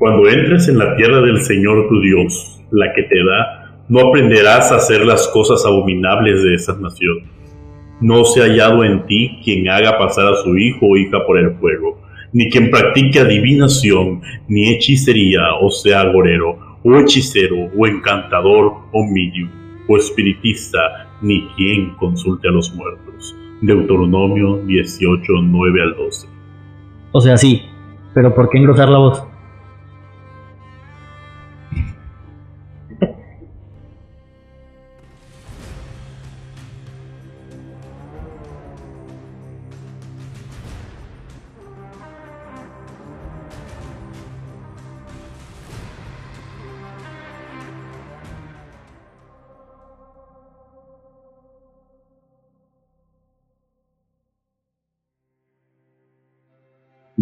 Cuando entres en la tierra del Señor tu Dios, la que te da, no aprenderás a hacer las cosas abominables de esas naciones. No se ha hallado en ti quien haga pasar a su hijo o hija por el fuego, ni quien practique adivinación, ni hechicería, o sea, agorero, o hechicero, o encantador, o medium, o espiritista, ni quien consulte a los muertos. Deuteronomio 18, 9 al 12. O sea, sí, pero ¿por qué engrosar la voz?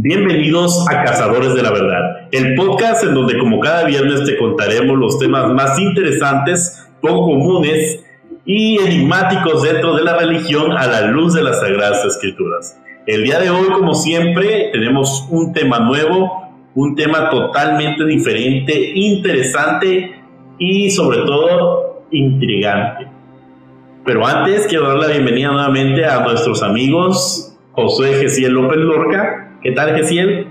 Bienvenidos a Cazadores de la Verdad, el podcast en donde como cada viernes te contaremos los temas más interesantes, poco comunes y enigmáticos dentro de la religión a la luz de las Sagradas Escrituras. El día de hoy, como siempre, tenemos un tema nuevo, un tema totalmente diferente, interesante y sobre todo intrigante. Pero antes quiero dar la bienvenida nuevamente a nuestros amigos José Gesiel López Lorca ¿Qué tal, Gesiel?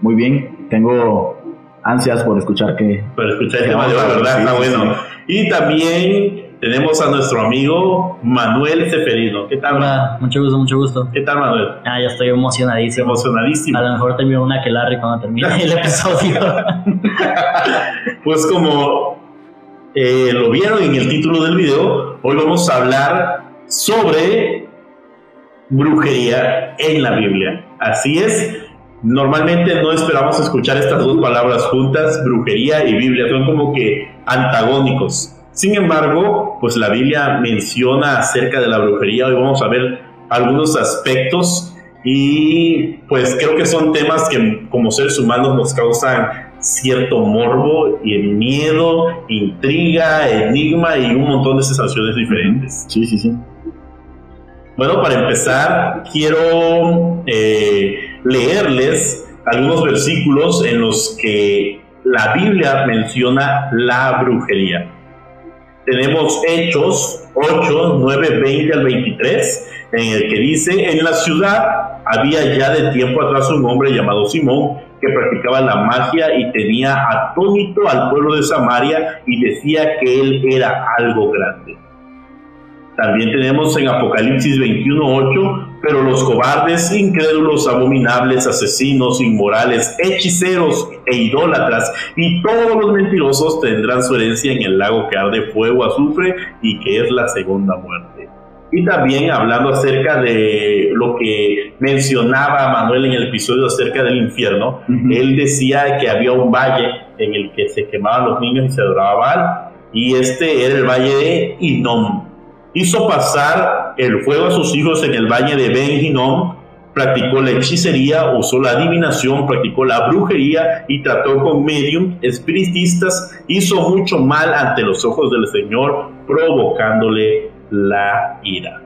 Muy bien, tengo ansias por escuchar que... Por escuchar el tema de la verdad, está bueno. Y también tenemos a nuestro amigo Manuel Seferino. ¿Qué tal? Hola, mucho gusto, mucho gusto. ¿Qué tal, Manuel? Ah, ya estoy emocionadísimo. Emocionadísimo. A lo mejor termino una que Larry cuando termine el episodio. pues como eh, lo vieron en el título del video, hoy vamos a hablar sobre brujería en la Biblia. Así es. Normalmente no esperamos escuchar estas dos palabras juntas, brujería y Biblia, son como que antagónicos. Sin embargo, pues la Biblia menciona acerca de la brujería, hoy vamos a ver algunos aspectos y pues creo que son temas que como seres humanos nos causan cierto morbo y miedo, intriga, enigma y un montón de sensaciones diferentes. Sí, sí, sí. Bueno, para empezar, quiero eh, leerles algunos versículos en los que la Biblia menciona la brujería. Tenemos Hechos 8, 9, 20 al 23, en el que dice, en la ciudad había ya de tiempo atrás un hombre llamado Simón que practicaba la magia y tenía atónito al pueblo de Samaria y decía que él era algo grande. También tenemos en Apocalipsis 21:8, pero los cobardes, incrédulos, abominables, asesinos, inmorales, hechiceros e idólatras y todos los mentirosos tendrán su herencia en el lago que arde fuego, azufre y que es la segunda muerte. Y también hablando acerca de lo que mencionaba Manuel en el episodio acerca del infierno, él decía que había un valle en el que se quemaban los niños y se adoraba y este era el valle de Inom hizo pasar el fuego a sus hijos en el valle de Ben practicó la hechicería, usó la adivinación, practicó la brujería y trató con medium, espiritistas, hizo mucho mal ante los ojos del Señor, provocándole la ira.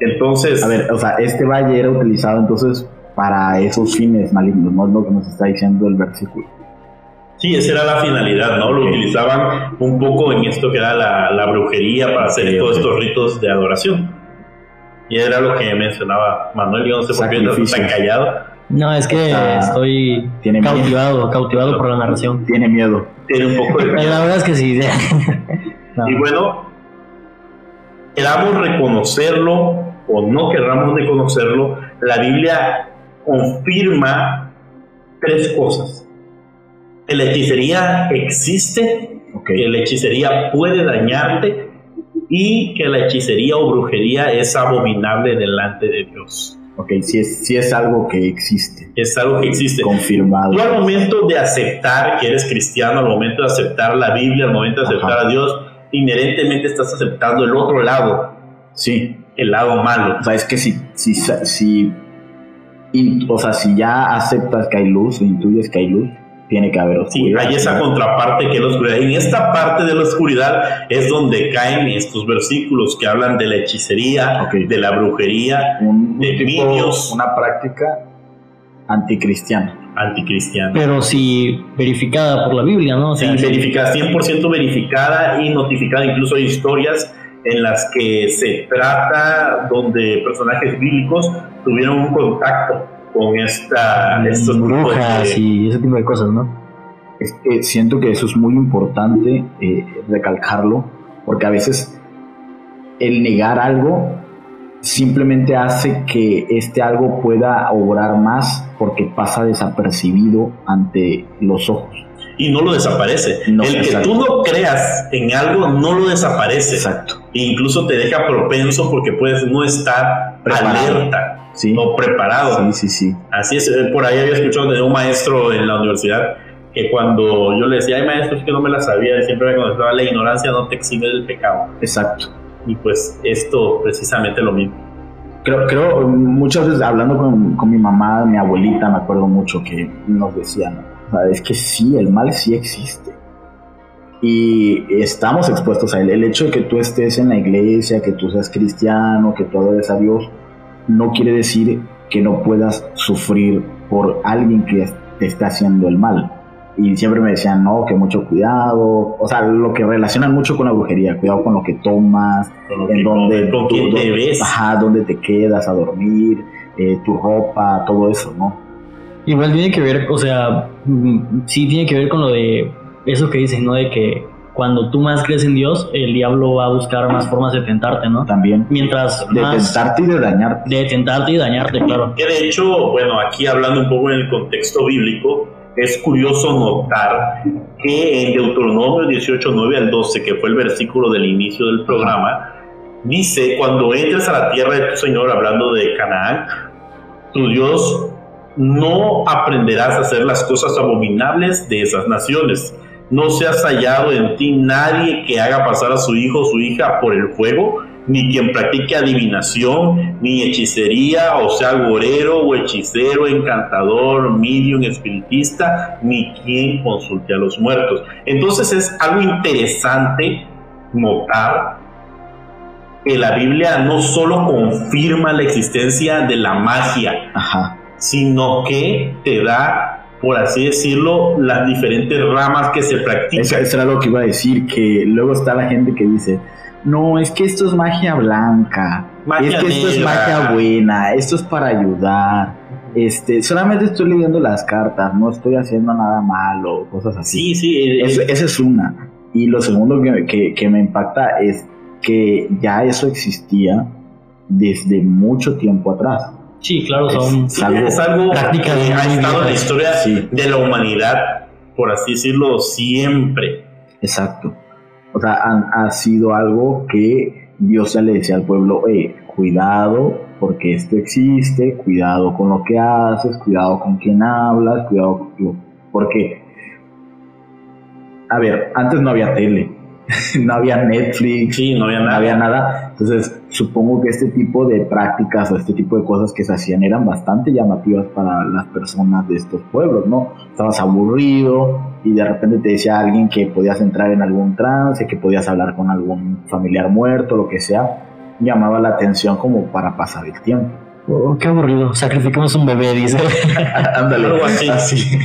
Entonces... A ver, o sea, este valle era utilizado entonces para esos fines malignos, no es lo que nos está diciendo el versículo. Sí, esa era la finalidad, ¿no? Lo utilizaban un poco en esto que era la, brujería para hacer todos estos ritos de adoración. Y era lo que mencionaba Manuel, yo no sé por qué está tan callado. No, es que estoy tiene cautivado, cautivado por la narración. Tiene miedo. Tiene un poco de miedo. La verdad es que sí. Y bueno, queramos reconocerlo o no querramos reconocerlo, la Biblia confirma tres cosas la hechicería existe, que la hechicería puede dañarte y que la hechicería o brujería es abominable delante de Dios. Ok, si es, si es algo que existe. Es algo que existe. Confirmado. Tú al momento de aceptar que eres cristiano, al momento de aceptar la Biblia, al momento de aceptar a Dios, inherentemente estás aceptando el otro lado. Sí. El lado malo. O sea, es que si, si, si, o sea, si ya aceptas que hay luz, intuyes que hay luz, tiene que haber oscuridad. Sí, hay esa contraparte que es la oscuridad. En esta parte de la oscuridad es donde caen estos versículos que hablan de la hechicería, de la brujería, un, de un una práctica anticristiana. anticristiana. Pero sí verificada por la Biblia, ¿no? O sí, verificada, 100% verificada y notificada. Incluso hay historias en las que se trata donde personajes bíblicos tuvieron un contacto con esta, estos brujas y ese tipo de cosas, ¿no? Es que siento que eso es muy importante eh, recalcarlo, porque a veces el negar algo simplemente hace que este algo pueda obrar más porque pasa desapercibido ante los ojos. Y no lo desaparece. No, el que exacto. tú no creas en algo no lo desaparece. Exacto. E incluso te deja propenso porque puedes no estar Preparado. alerta Sí. o preparado. Sí, sí, sí. Así es, eh, por ahí había escuchado de un maestro en la universidad que cuando yo le decía, hay maestros que no me la sabía, siempre me contestaba, la ignorancia no te exime del pecado. Exacto. Y pues esto precisamente lo mismo. Creo, creo, muchas veces hablando con, con mi mamá, mi abuelita, me acuerdo mucho que nos decían, o sea, es que sí, el mal sí existe. Y estamos expuestos a él. El hecho de que tú estés en la iglesia, que tú seas cristiano, que tú adores a Dios, no quiere decir que no puedas sufrir por alguien que te está haciendo el mal. Y siempre me decían, no, que mucho cuidado. O sea, lo que relacionan mucho con la brujería, cuidado con lo que tomas, Con, lo en que- donde con tú- quién te ves. Ajá, dónde te quedas a dormir, eh, tu ropa, todo eso, ¿no? Igual tiene que ver, o sea, sí tiene que ver con lo de eso que dicen, ¿no? De que cuando tú más crees en Dios, el diablo va a buscar más formas de tentarte, ¿no? También Mientras de más tentarte y de dañarte. de tentarte y dañarte, claro. Que de hecho, bueno, aquí hablando un poco en el contexto bíblico, es curioso notar que en Deuteronomio 18, 9 al 12, que fue el versículo del inicio del programa, dice, cuando entres a la tierra de tu Señor, hablando de Canaán, tu Dios, no aprenderás a hacer las cosas abominables de esas naciones. No se ha hallado en ti nadie que haga pasar a su hijo o su hija por el fuego, ni quien practique adivinación, ni hechicería, o sea, gorero o hechicero, encantador, medium, espiritista, ni quien consulte a los muertos. Entonces es algo interesante notar que la Biblia no solo confirma la existencia de la magia, Ajá. Sino que te da, por así decirlo, las diferentes ramas que se practican. Eso, eso era lo que iba a decir, que luego está la gente que dice, no, es que esto es magia blanca, Magia es que esto es negra". magia buena, esto es para ayudar, este, solamente estoy leyendo las cartas, no estoy haciendo nada malo, cosas así. Sí, sí, eh, eh, esa es una. Y lo segundo que, que- que me impacta es que ya eso existía desde mucho tiempo atrás. Sí, claro, son Es algo- es algo que ha estado en la historia Sí. de la humanidad, por así decirlo, siempre. Exacto. O sea, ha, ha sido algo que Dios ya le decía al pueblo, "Eh, cuidado porque esto existe, cuidado con lo que haces, cuidado con quién hablas, cuidado con lo- porque, a ver, antes no había tele, no había Netflix, Sí, no había no nada. había nada. Entonces, supongo que este tipo de prácticas o este tipo de cosas que se hacían eran bastante llamativas para las personas de estos pueblos, ¿no? Estabas aburrido y de repente te decía alguien que podías entrar en algún trance, que podías hablar con algún familiar muerto, lo que sea. Llamaba la atención como para pasar el tiempo. Oh, qué aburrido. Sacrificamos un bebé, dice. Ándale. Algo así.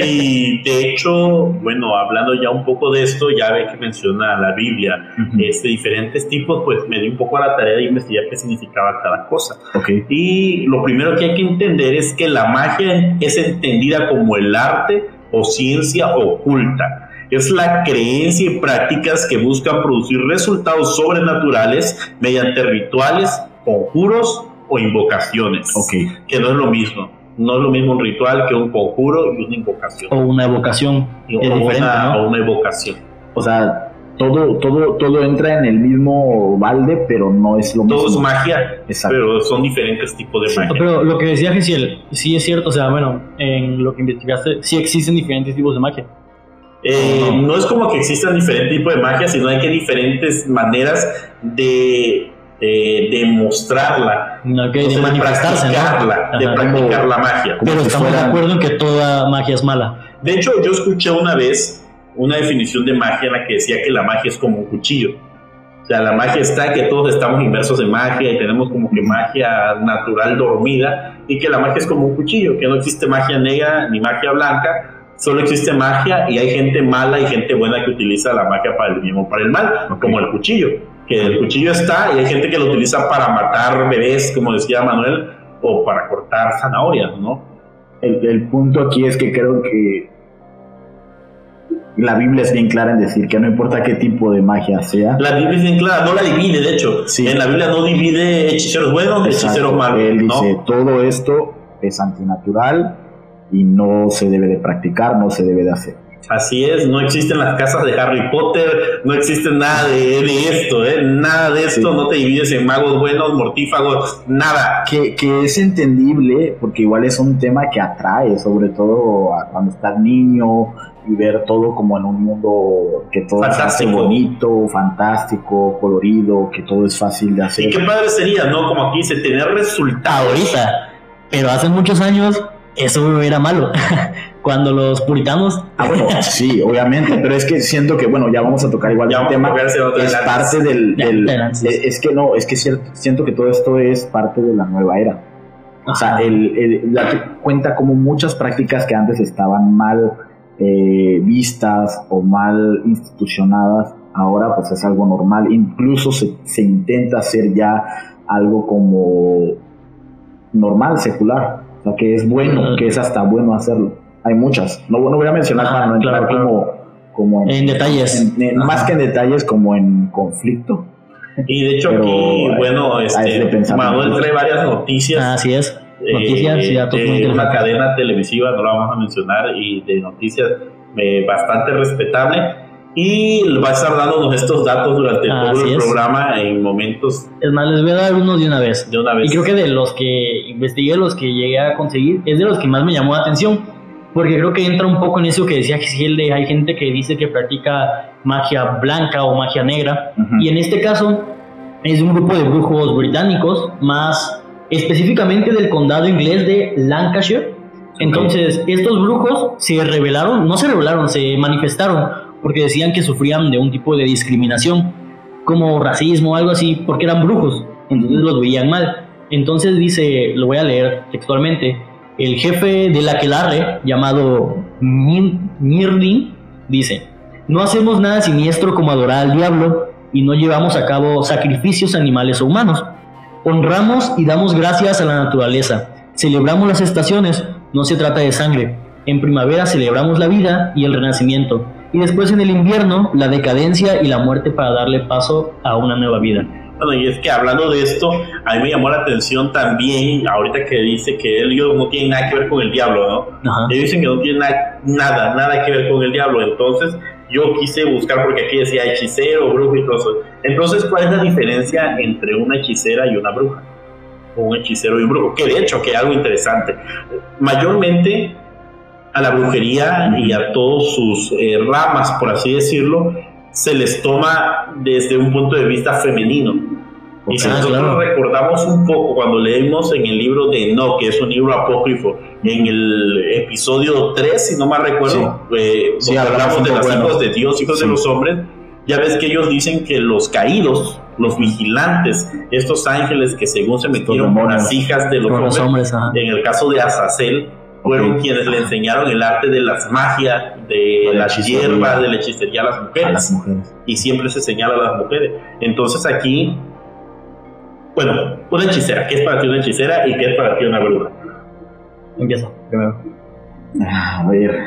Y de hecho, bueno, hablando ya un poco de esto, ya ve que menciona la Biblia, Ujú. este, diferentes tipos, pues me di un poco a la tarea de investigar qué significaba cada cosa. Ok. Y lo primero que hay que entender es que la magia es entendida como el arte o ciencia oculta. Es la creencia y prácticas que buscan producir resultados sobrenaturales mediante rituales, conjuros o invocaciones. Ok. Que no es lo mismo. No es lo mismo un ritual que un conjuro y una invocación. o una evocación. Es o, diferente, una, ¿no? o una evocación. O sea, todo, todo, todo entra en el mismo balde, pero no es lo Todo es mismo. magia, Exacto. pero son diferentes tipos de magia. Pero lo que decía Gesiel, sí es cierto, o sea, bueno, en lo que investigaste, sí existen diferentes tipos de magia. Eh, no es como que existan diferentes tipos de magia, sino hay que diferentes maneras de eh, demostrarla, Ok, o sea, de manifestarse, ¿no? practicarla, de practicar la magia. Pero si estamos de acuerdo en que toda magia es mala. De hecho, yo escuché una vez una definición de magia en la que decía que la magia es como un cuchillo. sea, la magia está que todos estamos inmersos en magia y tenemos como que magia natural dormida y que la magia es como un cuchillo, que no existe magia negra ni magia blanca, solo existe magia y hay gente mala y gente buena que utiliza la magia para el bien o para el mal, como el cuchillo, que el cuchillo está y hay gente que lo utiliza para matar bebés, como decía Manuel, o para cortar zanahorias, ¿no? El, el punto aquí es que creo que la Biblia es bien clara en decir que no importa qué tipo de magia sea. La Biblia es bien clara, no la divide, de hecho. En la Biblia no divide hechiceros buenos hechiceros malos. Él dice, todo esto es antinatural y no se debe de practicar, no se debe de hacer. Así es, no existen las casas de Harry Potter, no existe nada de, esto, ¿eh? nada de esto, no te divides en magos buenos, mortífagos, nada. Que, que, es entendible, porque igual es un tema que atrae, sobre todo cuando estás niño y ver todo como en un mundo que todo es bonito, fantástico, colorido, que todo es fácil de hacer. Y qué padre sería, ¿no? Como aquí dice, tener resultados. Ahorita, pero hace muchos años eso era malo. Cuando los puritanos. Ah, bueno, sí, obviamente, pero es que siento que, bueno, ya vamos a tocar igual el tema. Es parte del. es que no, es que siento que todo esto es parte de la nueva era. O sea, el, la, cuenta como muchas prácticas que antes estaban mal eh, vistas o mal institucionadas, ahora pues es algo normal. Incluso se, se intenta hacer ya algo como normal, secular que es bueno, que es hasta bueno hacerlo. Hay muchas. No, no voy a mencionar para no entrar como, como en, detalles. más que en detalles, como en conflicto. Y de hecho aquí, bueno, este, Manuel trae varias noticias. así es. Noticias eh, de una cadena televisiva, no la vamos a mencionar, y de noticias eh, bastante respetable y va a estar dándonos estos datos durante todo el programa en momentos. Es más, les voy a dar unos de una vez. De una vez. Y creo que de los que investigué, los que llegué a conseguir, es de los que más me llamó la atención. Porque creo que entra un poco en eso que decía Gisiel de hay gente que dice que practica magia blanca o magia negra. Y en este caso es un grupo de brujos británicos, más específicamente del condado inglés de Lancashire. Entonces, estos brujos se rebelaron, no se rebelaron, se manifestaron porque decían que sufrían de un tipo de discriminación, como racismo o algo así, porque eran brujos, entonces los veían mal. Entonces dice, lo voy a leer textualmente, el jefe de la aquelarre, llamado Mirlin, dice, no hacemos nada siniestro como adorar al diablo y no llevamos a cabo sacrificios animales o humanos. Honramos y damos gracias a la naturaleza. Celebramos las estaciones, no se trata de sangre. En primavera celebramos la vida y el renacimiento y después en el invierno la decadencia y la muerte para darle paso a una nueva vida. Bueno, y es que hablando de esto, a mí me llamó la atención también, ahorita que dice que ellos no tienen nada que ver con el diablo, ¿no? Ellos dicen que no tienen nada, nada, que ver con el diablo. Entonces, yo quise buscar, porque aquí decía hechicero, brujo y todo eso. Entonces, ¿cuál es la diferencia entre una hechicera y una bruja? O un hechicero y un brujo. Que de hecho, que es algo interesante. Mayormente, a la brujería y a todos sus eh, ramas, por así decirlo, se les toma desde un punto de vista femenino. Y si nosotros recordamos un poco cuando leemos en el libro de No, que es un libro apócrifo, en el episodio 3, si no mal recuerdo, eh, hablamos de los hijos de Dios, hijos de los hombres, ya ves que ellos dicen que los caídos, los vigilantes, estos ángeles que según se metieron con las hijas de los, hombres, en el caso de Azazel, fueron quienes le enseñaron el arte de las magias, de las hierbas, de la hechicería a las, mujeres. Y siempre se señala a las mujeres. Entonces aquí, bueno, una hechicera. ¿Qué es para ti una hechicera y qué es para ti una bruja? Empieza primero. Ah, a ver.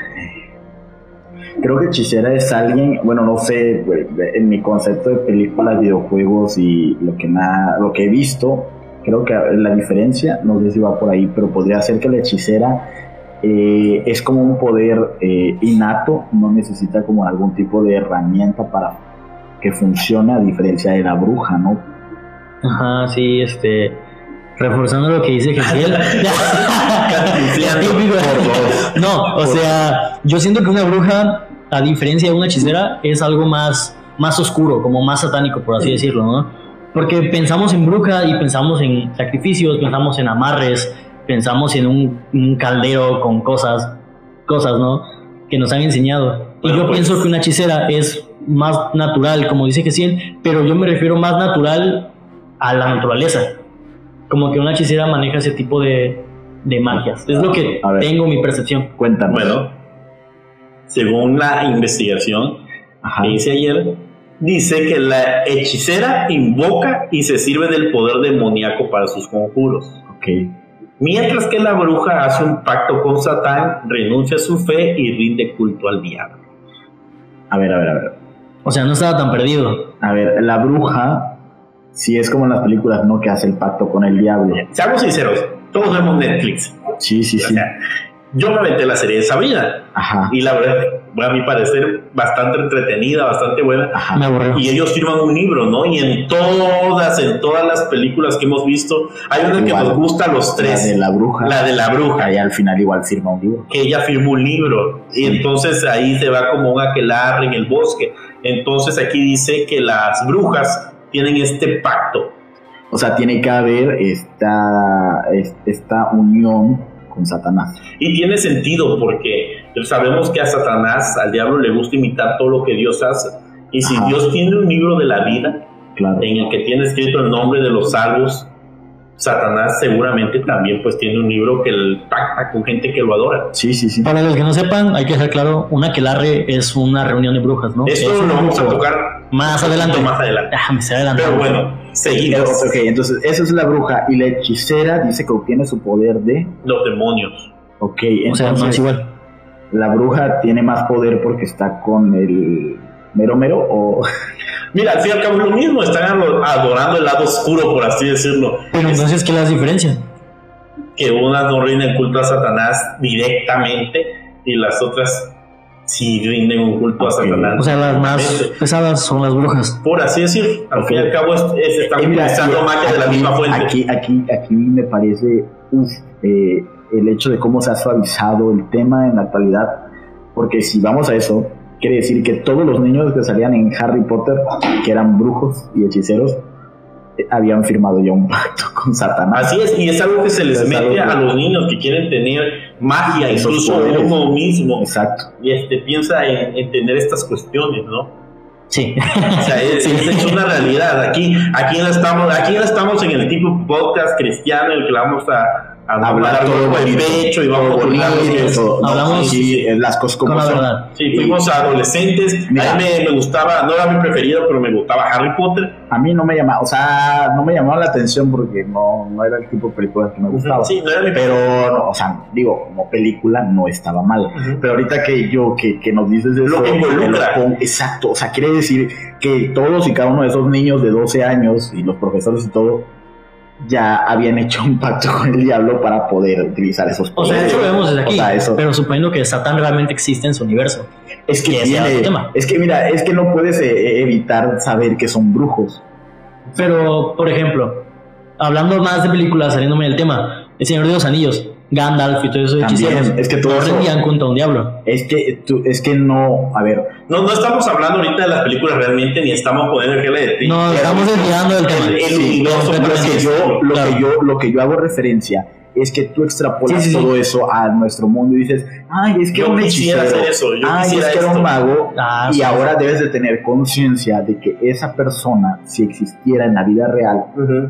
Creo que hechicera es alguien, bueno, no sé, en mi concepto de películas, videojuegos y lo que, nada, lo que he visto, creo que la diferencia, no sé si va por ahí, pero podría ser que la hechicera eh, es como un poder eh, innato, no necesita como algún tipo de herramienta para que funcione a diferencia de la bruja, ¿no? Ajá, sí, este, reforzando lo que dice Gesiel. no, o sea, yo siento que una bruja, a diferencia de una hechicera, es algo más, más oscuro, como más satánico, por así decirlo, ¿no? Porque pensamos en bruja y pensamos en sacrificios, pensamos en amarres, pensamos en un, caldero con cosas, cosas, ¿no? Que nos han enseñado. y yo pues pienso que una hechicera es más natural, como dice que sí, pero yo me refiero más natural a la naturaleza. Como que una hechicera maneja ese tipo de, de magias. Es lo que ver. tengo mi percepción. Cuéntanos. Bueno, según la investigación Ajá. que hice ayer, dice que la hechicera invoca y se sirve del poder demoníaco para sus conjuros. Ok. Mientras que la bruja hace un pacto con Satán, renuncia a su fe y rinde culto al diablo. A ver, a ver, a ver. O sea, no estaba tan perdido. A ver, la bruja, si es como en las películas, ¿no? Que hace el pacto con el diablo. Seamos sinceros, todos vemos Netflix. Sí, sí, O sí. sea, yo me aventé la serie de Sabrina Ajá. y la verdad, a mi parecer, bastante entretenida, bastante buena. Me Ajá. aburrió. Y ellos firman un libro, ¿no? Y en todas, en todas las películas que hemos visto, hay una que nos gusta a los La tres, de la bruja. la de la bruja. Y al final igual firma un libro. que ella firmó un libro y entonces ahí se va como un aquelarre en el bosque. Entonces aquí dice que las brujas tienen este pacto. O sea, tiene que haber esta, es- esta unión con Satanás. Y tiene sentido porque sabemos que a Satanás, al diablo, le gusta imitar todo lo que Dios hace. Y si Ajá. Dios tiene un libro de la vida Claro. en el que tiene escrito el nombre de los salvos, Satanás seguramente también pues tiene un libro que él pacta con gente que lo adora. Sí, sí, sí. Para los que no sepan, hay que dejar claro, una aquelarre es una reunión de brujas, ¿no? Esto Es lo vamos a tocar Más adelante. más adelante. Ah, me adelantando. Pero bueno, seguimos. Eh, Ok, entonces esa es la bruja y la hechicera dice que obtiene su poder de... Los demonios. Ok, O sea, no es entonces igual. la bruja tiene más poder porque está con el mero mero o... Mira, al fin y al cabo es lo mismo, están ado- adorando el lado oscuro, por así decirlo. Pero entonces, ¿qué las diferencia? Que unas no rinden culto a Satanás directamente y las otras sí rinden un culto a Ok. Satanás. O sea, las más pesadas son las brujas. Por así decir, al fin y al cabo es, es- están Eh, mira, utilizando aquí- magia de la misma fuente. Aquí, aquí, aquí me parece uf, eh, el hecho de cómo se ha suavizado el tema en la actualidad, porque si vamos a eso, quiere decir que todos los niños que salían en Harry Potter, que eran brujos y hechiceros, habían firmado ya un pacto con Satanás. Así es, y es algo que se les Es mete a los niños que quieren tener magia, Esos incluso poderes. uno mismo, Exacto. y este, piensa en, en tener estas cuestiones, ¿no? Sí. O sea, es, Sí. es- es una realidad. Aquí, aquí no estamos, aquí no estamos en el tipo podcast cristiano en el que vamos a Hablar todo bonito, pecho y vamos a bonito, Hablamos sí, las cosas como son. verdad. Sí, fuimos adolescentes. Mira. a mí me, me gustaba, no era mi preferido, pero me gustaba Harry Potter. A mí no me llamaba, o sea, no me llamaba la atención porque no, no era el tipo de película que me gustaba. Sí, no era mi Pero, no, o sea, digo, como película no estaba mal. Pero ahorita que yo, que, que nos dices eso, Lo que involucra. me lo pongo- exacto, o sea, quiere decir que todos y cada uno de esos niños de 12 años y los profesores y todo, ya habían hecho un pacto con el diablo para poder utilizar esos O sea, poderes. hecho lo vemos desde aquí. O sea, eso- Pero suponiendo que Satán realmente existe en su universo. es que era tiene- tema. es que mira, es que no puedes eh, evitar saber que son brujos. Pero, por ejemplo, hablando más de películas, saliéndome del tema, El Señor de los Anillos, Gandalf y todo eso de También, es que todo rendían contra un diablo. Es que tú, es que no, a ver, No, no estamos hablando ahorita de las películas realmente, ni estamos poniendo ejemplo de No, estamos desviando del tema. El- el Sí, que yo, lo Claro. que yo, lo que yo hago referencia es que tú extrapolas Sí, sí, sí. todo eso a nuestro mundo y dices, ay, es que Yo era un hechicero, hacer eso, yo ay, quisiera es que era esto". un mago, Ah, y sí. ahora debes de tener conciencia de que esa persona, si existiera en la vida real,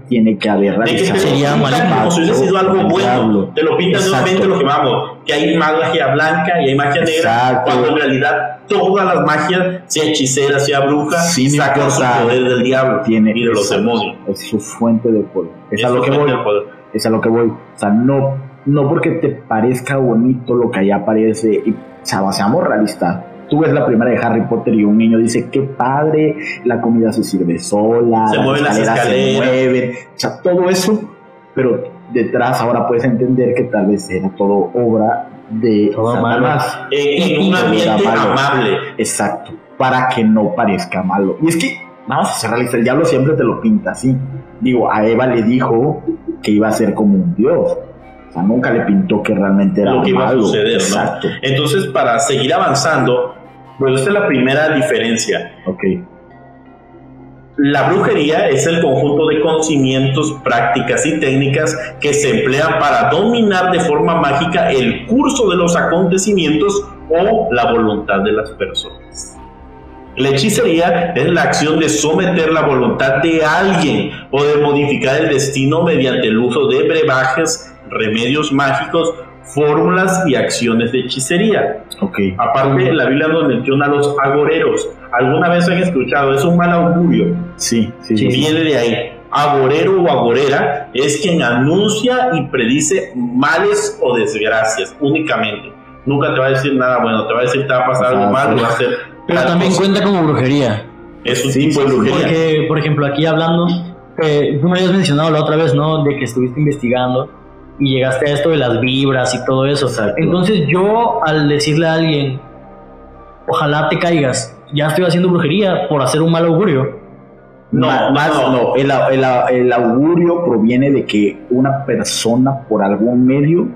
tiene que haber realizado Sería como si hubiese sido algo bueno. diablo. Te lo Exacto. nuevamente lo que vamos, que hay magia blanca y hay magia negra, Exacto. cuando en realidad todas las magias, sea hechicera, sea bruja, Sin sacan su poder del diablo Tiene y de los demonios. Es su fuente de poder. Es, a Eso lo que es voy. el poder. Es a lo que voy. O sea, no, no porque te parezca bonito lo que allá aparece. Y, o sea, seamos realistas. Tú ves la primera de Harry Potter y un niño dice, qué padre, la comida se sirve sola, Se mueven las se escaleras. mueven. O sea, todo eso, pero detrás ahora puedes entender que tal vez era todo obra de Todo Satanás. En, en un Y ambiente era malo. amable. Exacto, para que no parezca malo. Y es que, vamos a ser realistas, el diablo siempre te lo pinta así. Digo, a Eva le dijo que iba a ser como un dios. O sea, nunca le pintó que realmente era Lo que iba a suceder, ¿no? Exacto. Entonces, para seguir avanzando, pues esta es la primera diferencia. Ok. La brujería es el conjunto de conocimientos, prácticas y técnicas que se emplean para dominar de forma mágica el curso de los acontecimientos o la voluntad de las personas. La hechicería es la acción de someter la voluntad de alguien o de modificar el destino mediante el uso de brebajes, remedios mágicos, fórmulas y acciones de hechicería. Ok. Aparte, la Biblia nos menciona a los agoreros. ¿Alguna vez han escuchado? Es un mal augurio. Sí, sí, sí. viene de ahí. Agorero o agorera es quien anuncia y predice males o desgracias únicamente. Nunca te va a decir nada bueno, te va a decir te va a pasar algo malo, va a ser. Pero también cosa. cuenta como brujería. Es un Sí, tipo de sí, brujería. Porque, por ejemplo, aquí hablando, eh, tú me habías mencionado la otra vez, ¿no? De que estuviste investigando y llegaste a esto de las vibras y todo eso. Exacto. Entonces yo, al decirle a alguien, ojalá te caigas, ya estoy haciendo brujería por hacer un mal augurio. No, Ma- más no. no, el augurio proviene de que una persona por algún medio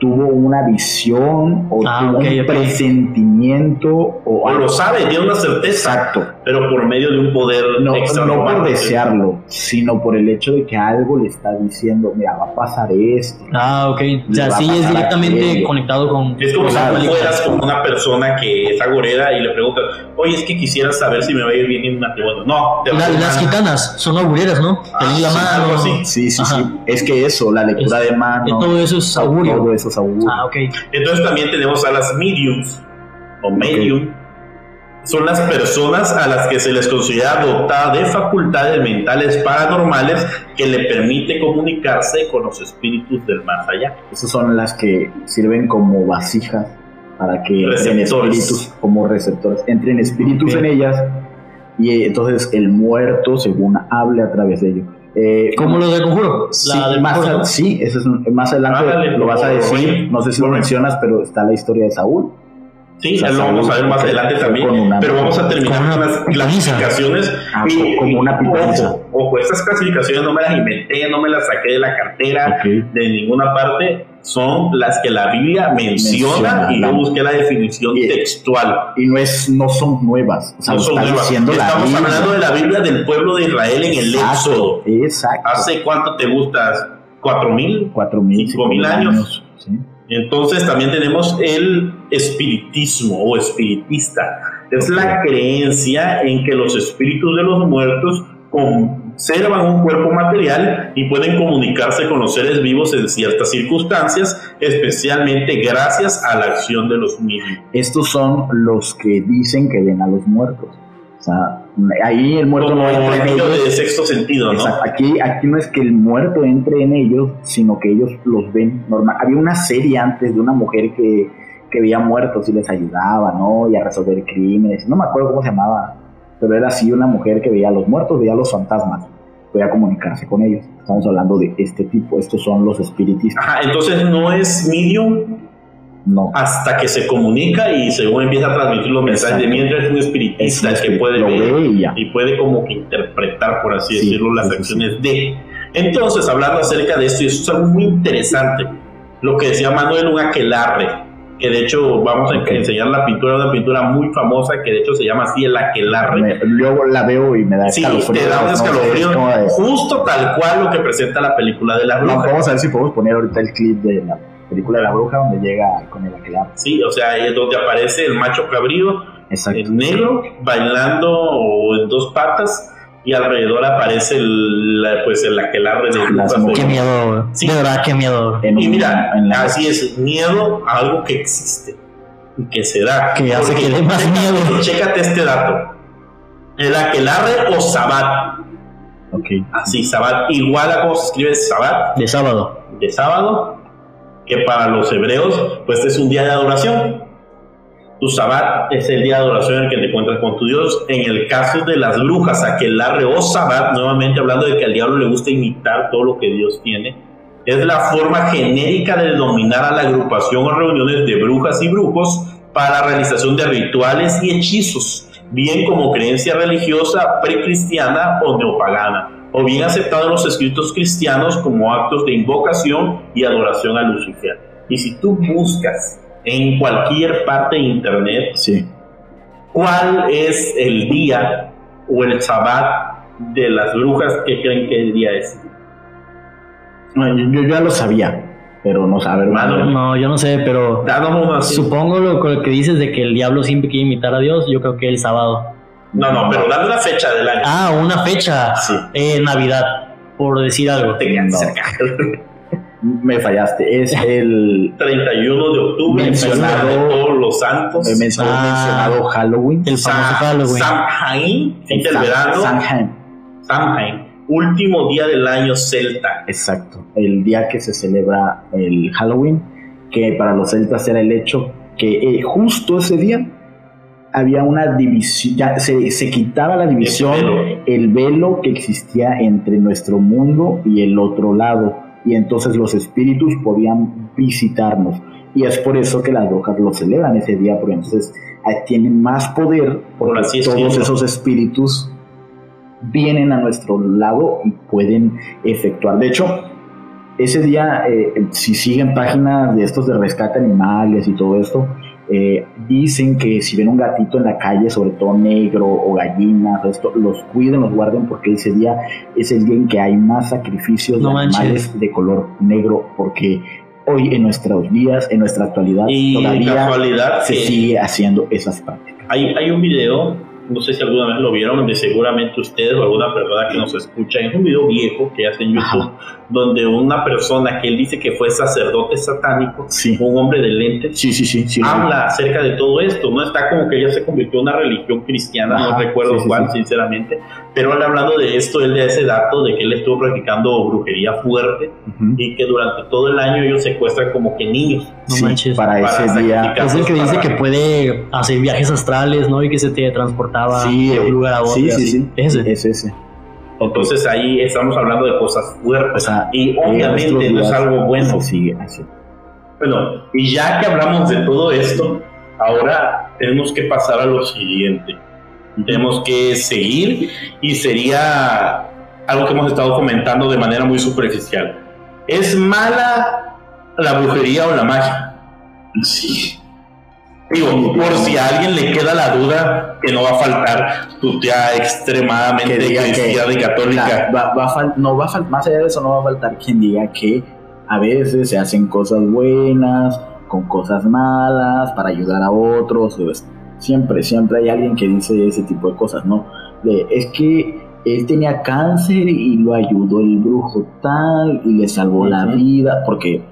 tuvo una visión o Ah, tuvo un presentimiento o O algo lo sabe, tiene una certeza, exacto. pero por medio de un poder No, no por desearlo, sino por el hecho de que algo le está diciendo, mira, va a pasar esto. Ah, ok. O sea, sí es directamente aquello. conectado con... Es como si tú fueras con una persona que es agorera y le preguntas, oye, es que quisiera saber si me va a ir bien en un matrimonio. No, te La- las gitanas son augurieras, ¿no? Ah, Tener la sí, mano. algo así. Sí, sí, Ajá. sí. Es que eso, la lectura Es- de mano, Todo eso es augurio. todo eso es. Ah, ok. Entonces también tenemos a las mediums o medium. Son las personas a las que se les considera dotada de facultades mentales paranormales que le permite comunicarse con los espíritus del más allá. Esas son las que sirven como vasijas para que entren espíritus como receptores, entren espíritus en ellas y eh, entonces el muerto, según hable a través de ellos. Eh, Como lo de conjuro. Sí, La del más, conjuro, a- ¿no? sí, eso es, más adelante lo vas a decir, no sé si lo mencionas, pero está la historia de Saúl. Sí, ya lo vamos a ver más adelante también, una- pero vamos a terminar con las clasificaciones. Ah, como una pitoniza. Ojo, ojo, estas clasificaciones no me las inventé, no me las saqué de la cartera, de ninguna parte, son las que la Biblia menciona, Menciona, y yo busqué la definición Y- textual. Y no es, no son nuevas, o sea, No son nuevas. la Estamos hablando de la Biblia del pueblo de Israel en el Éxodo. Exacto. ¿Hace cuánto te gustas? ¿Cuatro mil? cuatro mil, cinco mil años. Entonces también tenemos el espiritismo o espiritista. Es la creencia en que los espíritus de los muertos conservan un cuerpo material y pueden comunicarse con los seres vivos en ciertas circunstancias, especialmente gracias a la acción de los mismos. Estos son los que dicen que ven a los muertos. O sea, ahí el muerto Como no entra en ellos. de sexto sentido, ¿no? Aquí, aquí no es que el muerto entre en ellos, sino que ellos los ven normal. Había una serie antes de una mujer que, que veía muertos y les ayudaba, ¿no? Y a resolver crímenes. No me acuerdo cómo se llamaba, pero era así una mujer que veía a los muertos, veía a los fantasmas, podía comunicarse con ellos. Estamos hablando de este tipo, estos son los espiritistas. Ajá, entonces no es medium No. hasta que se comunica y según empieza a transmitir los mensajes de mientras es un espiritista Es que puede ver ve y y puede como que interpretar, por así Sí, decirlo, las sí, sí, acciones de. Entonces, hablando acerca de esto, y eso es algo muy interesante, lo que decía Manuel un aquelarre, que de hecho vamos a enseñar la pintura, una pintura muy famosa que de hecho se llama así el aquelarre. Me- luego la veo y me da Sí, te da un no escalofrío, es justo tal cual lo que presenta la película de la No, vamos a ver si podemos poner ahorita el clip de la película de la bruja donde llega con el aquelarre. Sí, o sea, ahí es donde aparece el macho cabrío Exacto. en negro bailando o en dos patas y alrededor aparece el, la- pues el aquelarre de Las mujeres. Qué miedo. Sí. De verdad, qué miedo. En Y mira, en la- así es, miedo a algo que existe y que se da. Que hace que dé más miedo. Chécate este dato. El aquelarre o sabat. Ok. Así, sabat. Igual a cómo se escribe sabat De sábado. de sábado, que para los hebreos, pues es un día de adoración. Tu Sabbat es el día de adoración en el que te encuentras con tu Dios. En el caso de las brujas, aquelarre o Sabbat, nuevamente hablando de que al diablo le gusta imitar todo lo que Dios tiene, es la forma genérica de denominar a la agrupación o reuniones de brujas y brujos para realización de rituales y hechizos, bien como creencia religiosa precristiana o neopagana, o bien aceptado en los escritos cristianos como actos de invocación y adoración a Lucifer. Y si tú buscas en cualquier parte de internet Sí. cuál es el día o el sabbat de las brujas que creen que el día es. No, yo, yo ya lo sabía, pero no saber. Mano, No, yo no sé, pero supongo lo, lo que dices de que el diablo siempre quiere imitar a Dios. Yo creo que el sábado. No, no, pero dame una fecha del año. Ah, una fecha. Sí. Eh, Navidad, por decir algo. Te No. cerca. Me fallaste. Es el 31 de octubre, Mencionado- mencionado de todos los santos. he men- he Ah. mencionado Halloween. El famoso Halloween. Samhain, fin del Sam- verano. Samhain. Samhain, último día del año celta. Exacto. El día que se celebra el Halloween, que para los celtas era el hecho que eh, justo ese día había una división, ya se, se quitaba la división, velo. el velo que existía entre nuestro mundo y el otro lado, y entonces los espíritus podían visitarnos. Y es por eso que las brujas lo celebran ese día, porque entonces tienen más poder, Por porque así todos esos espíritus vienen a nuestro lado y pueden efectuar. De hecho, ese día, eh, si siguen páginas de estos de rescate animales y todo esto, eh, dicen que si ven un gatito en la calle, sobre todo negro o gallinas, esto, los cuiden, los guarden, porque ese día es el día en que hay más sacrificios No de manches. animales de color negro, porque hoy en nuestros días, en nuestra actualidad, Y todavía se sigue haciendo esas prácticas. hay, hay un video, no sé si alguna vez lo vieron, de seguramente ustedes o alguna persona que nos escucha, es un video viejo que hace en YouTube, Ajá. donde una persona que él dice que fue sacerdote satánico, Sí, un hombre de lentes, sí, sí, habla acerca de todo esto, ¿no? Está como que ya se convirtió en una religión cristiana, no Ajá, recuerdo sí, sí, cuál, sí. sinceramente, pero él hablando de esto, él da ese dato de que él estuvo practicando brujería fuerte y que durante todo el año ellos secuestran como que niños. No Sí, manches. para, Para ese día. Es el que dice para- que puede hacer viajes astrales, ¿no? Y que se te transportaba Sí, de un lugar a otro. sí, sí, sí. Ese. Es ese. Entonces ahí estamos hablando de cosas fuertes. O sea, y eh, obviamente no es algo bueno. sigue así. Bueno, y ya que hablamos de todo esto, ahora tenemos que pasar a lo siguiente. Tenemos que seguir y sería algo que hemos estado comentando de manera muy superficial. ¿Es mala la brujería o la magia? Sí. Digo, por si a alguien le queda la duda, que no va a faltar tu tía extremadamente cristiana y católica. La- va, va fal- no va a más allá de eso, no va a faltar quien diga que a veces se hacen cosas buenas con cosas malas para ayudar a otros. pues, siempre, siempre hay alguien que dice ese tipo de cosas, ¿no? De, es que él tenía cáncer y lo ayudó el brujo tal y le salvó la vida, porque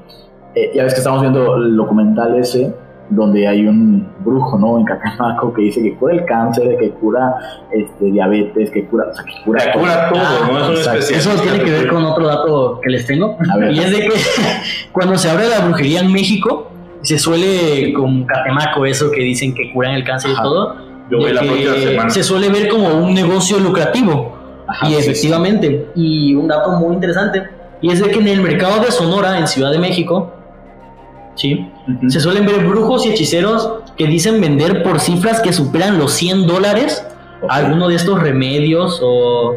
eh, ya ves que estamos viendo el documental ese donde hay un brujo, ¿no? En Cacamaco que dice que cura el cáncer, que cura este, diabetes, que cura, o sea, que cura La cura todo, Ah, ¿no? Es un. Eso tiene que ver con otro dato que les tengo. A ver. Y es de que cuando se abre la brujería en México, se suele con catemaco eso que dicen que curan el cáncer Ajá. y todo. Yo voy la que semana. Se suele ver como un negocio lucrativo. Ajá, y sí, sí. efectivamente, y un dato muy interesante, y es de que en el mercado de Sonora, en Ciudad de México, sí, se suelen ver brujos y hechiceros que dicen vender por cifras que superan los 100 dólares alguno de estos remedios o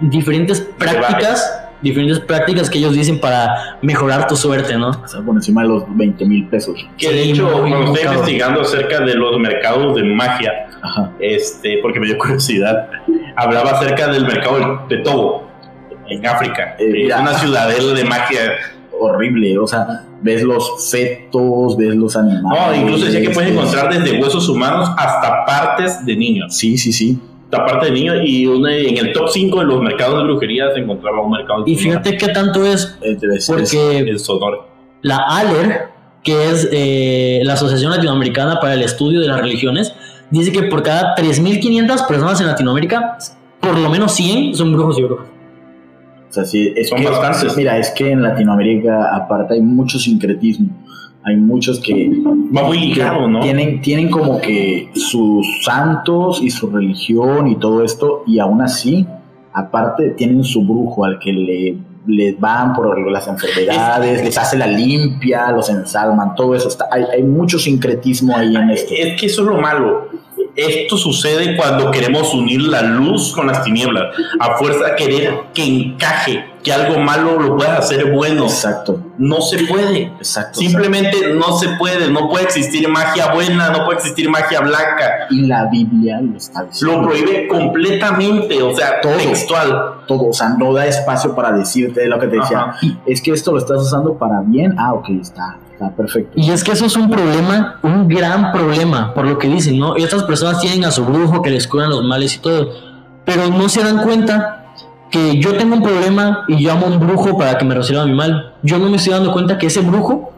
diferentes prácticas, diferentes prácticas que ellos dicen para mejorar tu suerte, ¿no? O sea, por encima de los 20 mil pesos. Que de Sí, hecho, cuando estoy buscado. investigando acerca de los mercados de magia, Ajá. este, porque me dio curiosidad, hablaba acerca del mercado de Togo, en África. Eh, es ya. una ciudadela de magia. Horrible. O sea, ves los fetos, ves los animales. No, incluso decía que puedes encontrar desde huesos humanos hasta partes de niños. Sí, sí, sí. Hasta partes de niños. Y una- en el top 5 de los mercados de brujería se encontraba un mercado de Y fíjate qué tanto es Eh, porque la ALER, que es eh, la Asociación Latinoamericana para el Estudio de las Religiones, dice que por cada 3.500 personas en Latinoamérica, por lo menos 100 son brujos y brujas. O sea, sí, es Son que, bastantes. Mira, es que en Latinoamérica, aparte, hay mucho sincretismo. Hay muchos que Va muy ligado, ¿no? tienen, tienen como que sus santos y su religión y todo esto, y aún así, aparte, tienen su brujo al que le, les van por las enfermedades, les hace la limpia, los ensalman, todo eso. Está, hay, hay mucho sincretismo ahí en esto. Es que eso es lo malo. Esto sucede cuando queremos unir la luz con las tinieblas. A fuerza de querer que encaje, que algo malo lo pueda hacer bueno. Exacto, No se puede. exacto. Simplemente no se puede. No puede existir magia buena, no puede existir magia blanca. y la Biblia lo está diciendo. Lo prohíbe completamente, o sea, Todo. textual. todo, o sea, no da espacio para decirte lo que te decía. Ajá. Es que esto lo estás usando para bien. Ah, ok, está. Está perfecto. Y es que eso es un problema, un gran problema, por lo que dicen, ¿no? Estas personas tienen a su brujo que les curan los males y todo, pero no se dan cuenta que yo tengo un problema y llamo a un brujo para que me resuelva mi mal. Yo no me estoy dando cuenta que ese brujo,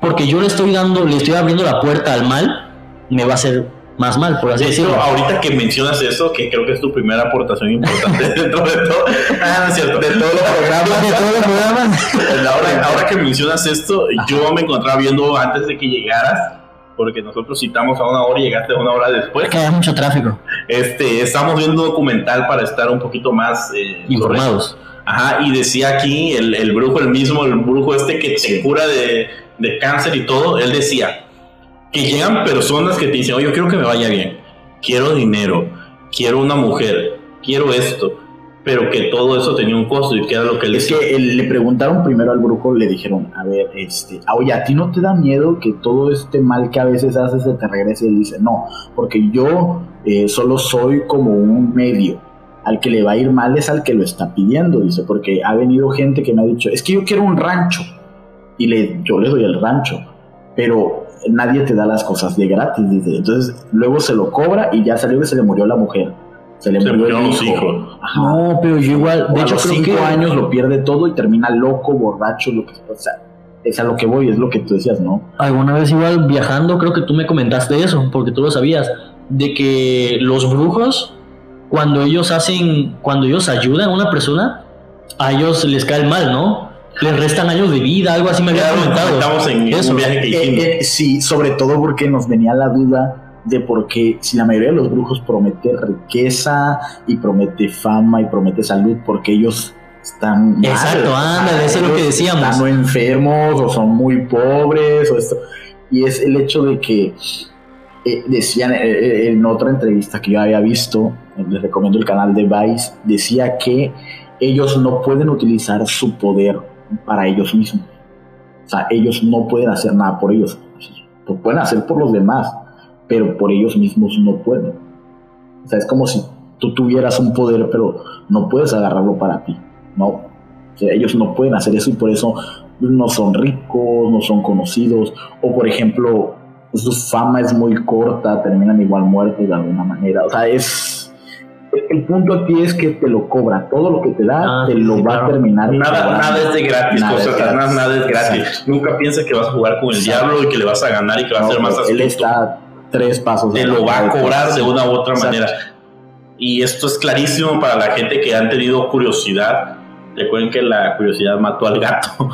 porque yo le estoy dando, le estoy abriendo la puerta al mal, me va a hacer más mal, por así De hecho, decirlo. ahorita que mencionas eso, que creo que es tu primera aportación importante dentro de todo, ah, no es cierto, de todos los programas. De todos los programas. Ahora, ahora que mencionas esto, yo me encontraba viendo antes de que llegaras, porque nosotros citamos a una hora y llegaste a una hora después. Que hay mucho tráfico. Este, estamos viendo un documental para estar un poquito más eh, Informados. Ajá, y decía aquí el, el brujo, el mismo, el brujo este que se cura de, de cáncer y todo, él decía que llegan personas que te dicen, oye, yo quiero que me vaya bien, quiero dinero, quiero una mujer, quiero esto, pero que todo eso tenía un costo y que era lo que él Es que eh, le preguntaron primero al brujo, le dijeron, a ver, este, ah, oye, ¿a ti no te da miedo que todo este mal que a veces haces se te regrese? Y él dice, no, porque yo eh, solo soy como un medio. Al que le va a ir mal es al que lo está pidiendo, dice, porque ha venido gente que me ha dicho, es que yo quiero un rancho. Y le, yo le doy el rancho, pero nadie te da las cosas de gratis, dice. Entonces luego se lo cobra y ya salió que se le murió la mujer. Se le Se murió murieron el los hijo. hijos. Ajá. No, pero yo igual, O de a hecho los creo cinco que años lo pierde todo y termina loco, borracho, lo que o sea, es a lo que voy, es lo que tú decías, ¿no? alguna vez igual viajando, creo que tú me comentaste eso, porque tú lo sabías, de que los brujos, cuando ellos hacen, cuando ellos ayudan a una persona, a ellos les cae el mal, ¿no? Les restan años de vida, algo así me había comentado. comentamos en Eso. un viaje que hicimos. Eh, eh, sí, sobre todo porque nos venía la duda de por qué si la mayoría de los brujos promete riqueza y promete fama y promete salud, porque ellos están mal. Exacto, sea, ándale, eso es lo que decíamos. Están enfermos o son muy pobres o esto. Y es el hecho de que eh, decían eh, eh, en otra entrevista que yo había visto, eh, les recomiendo el canal de Vice, decía que ellos no pueden utilizar su poder para ellos mismos. O sea, ellos no pueden hacer nada por ellos. Lo pueden hacer por los demás, pero por ellos mismos no pueden. O sea, es como si tú tuvieras un poder, pero no puedes agarrarlo para ti. No. O sea, ellos no pueden hacer eso y por eso no son ricos, no son conocidos. O por ejemplo, su fama es muy corta, terminan igual muertos de alguna manera. O sea, es. El punto aquí es que te lo cobra. Todo lo que te da, Ah, te lo sí, va a terminar. Nada, cobrando. nada es de gratis, Nada cosas, es gratis. nada, nada es gratis. Exacto. Nunca pienses que vas a jugar con el Exacto. diablo y que le vas a ganar y que va a No, ser más él astuto. está tres pasos. Te lo va a cobrar de una u otra Exacto. manera. Y esto es clarísimo para la gente que han tenido curiosidad. Recuerden que la curiosidad mató al gato.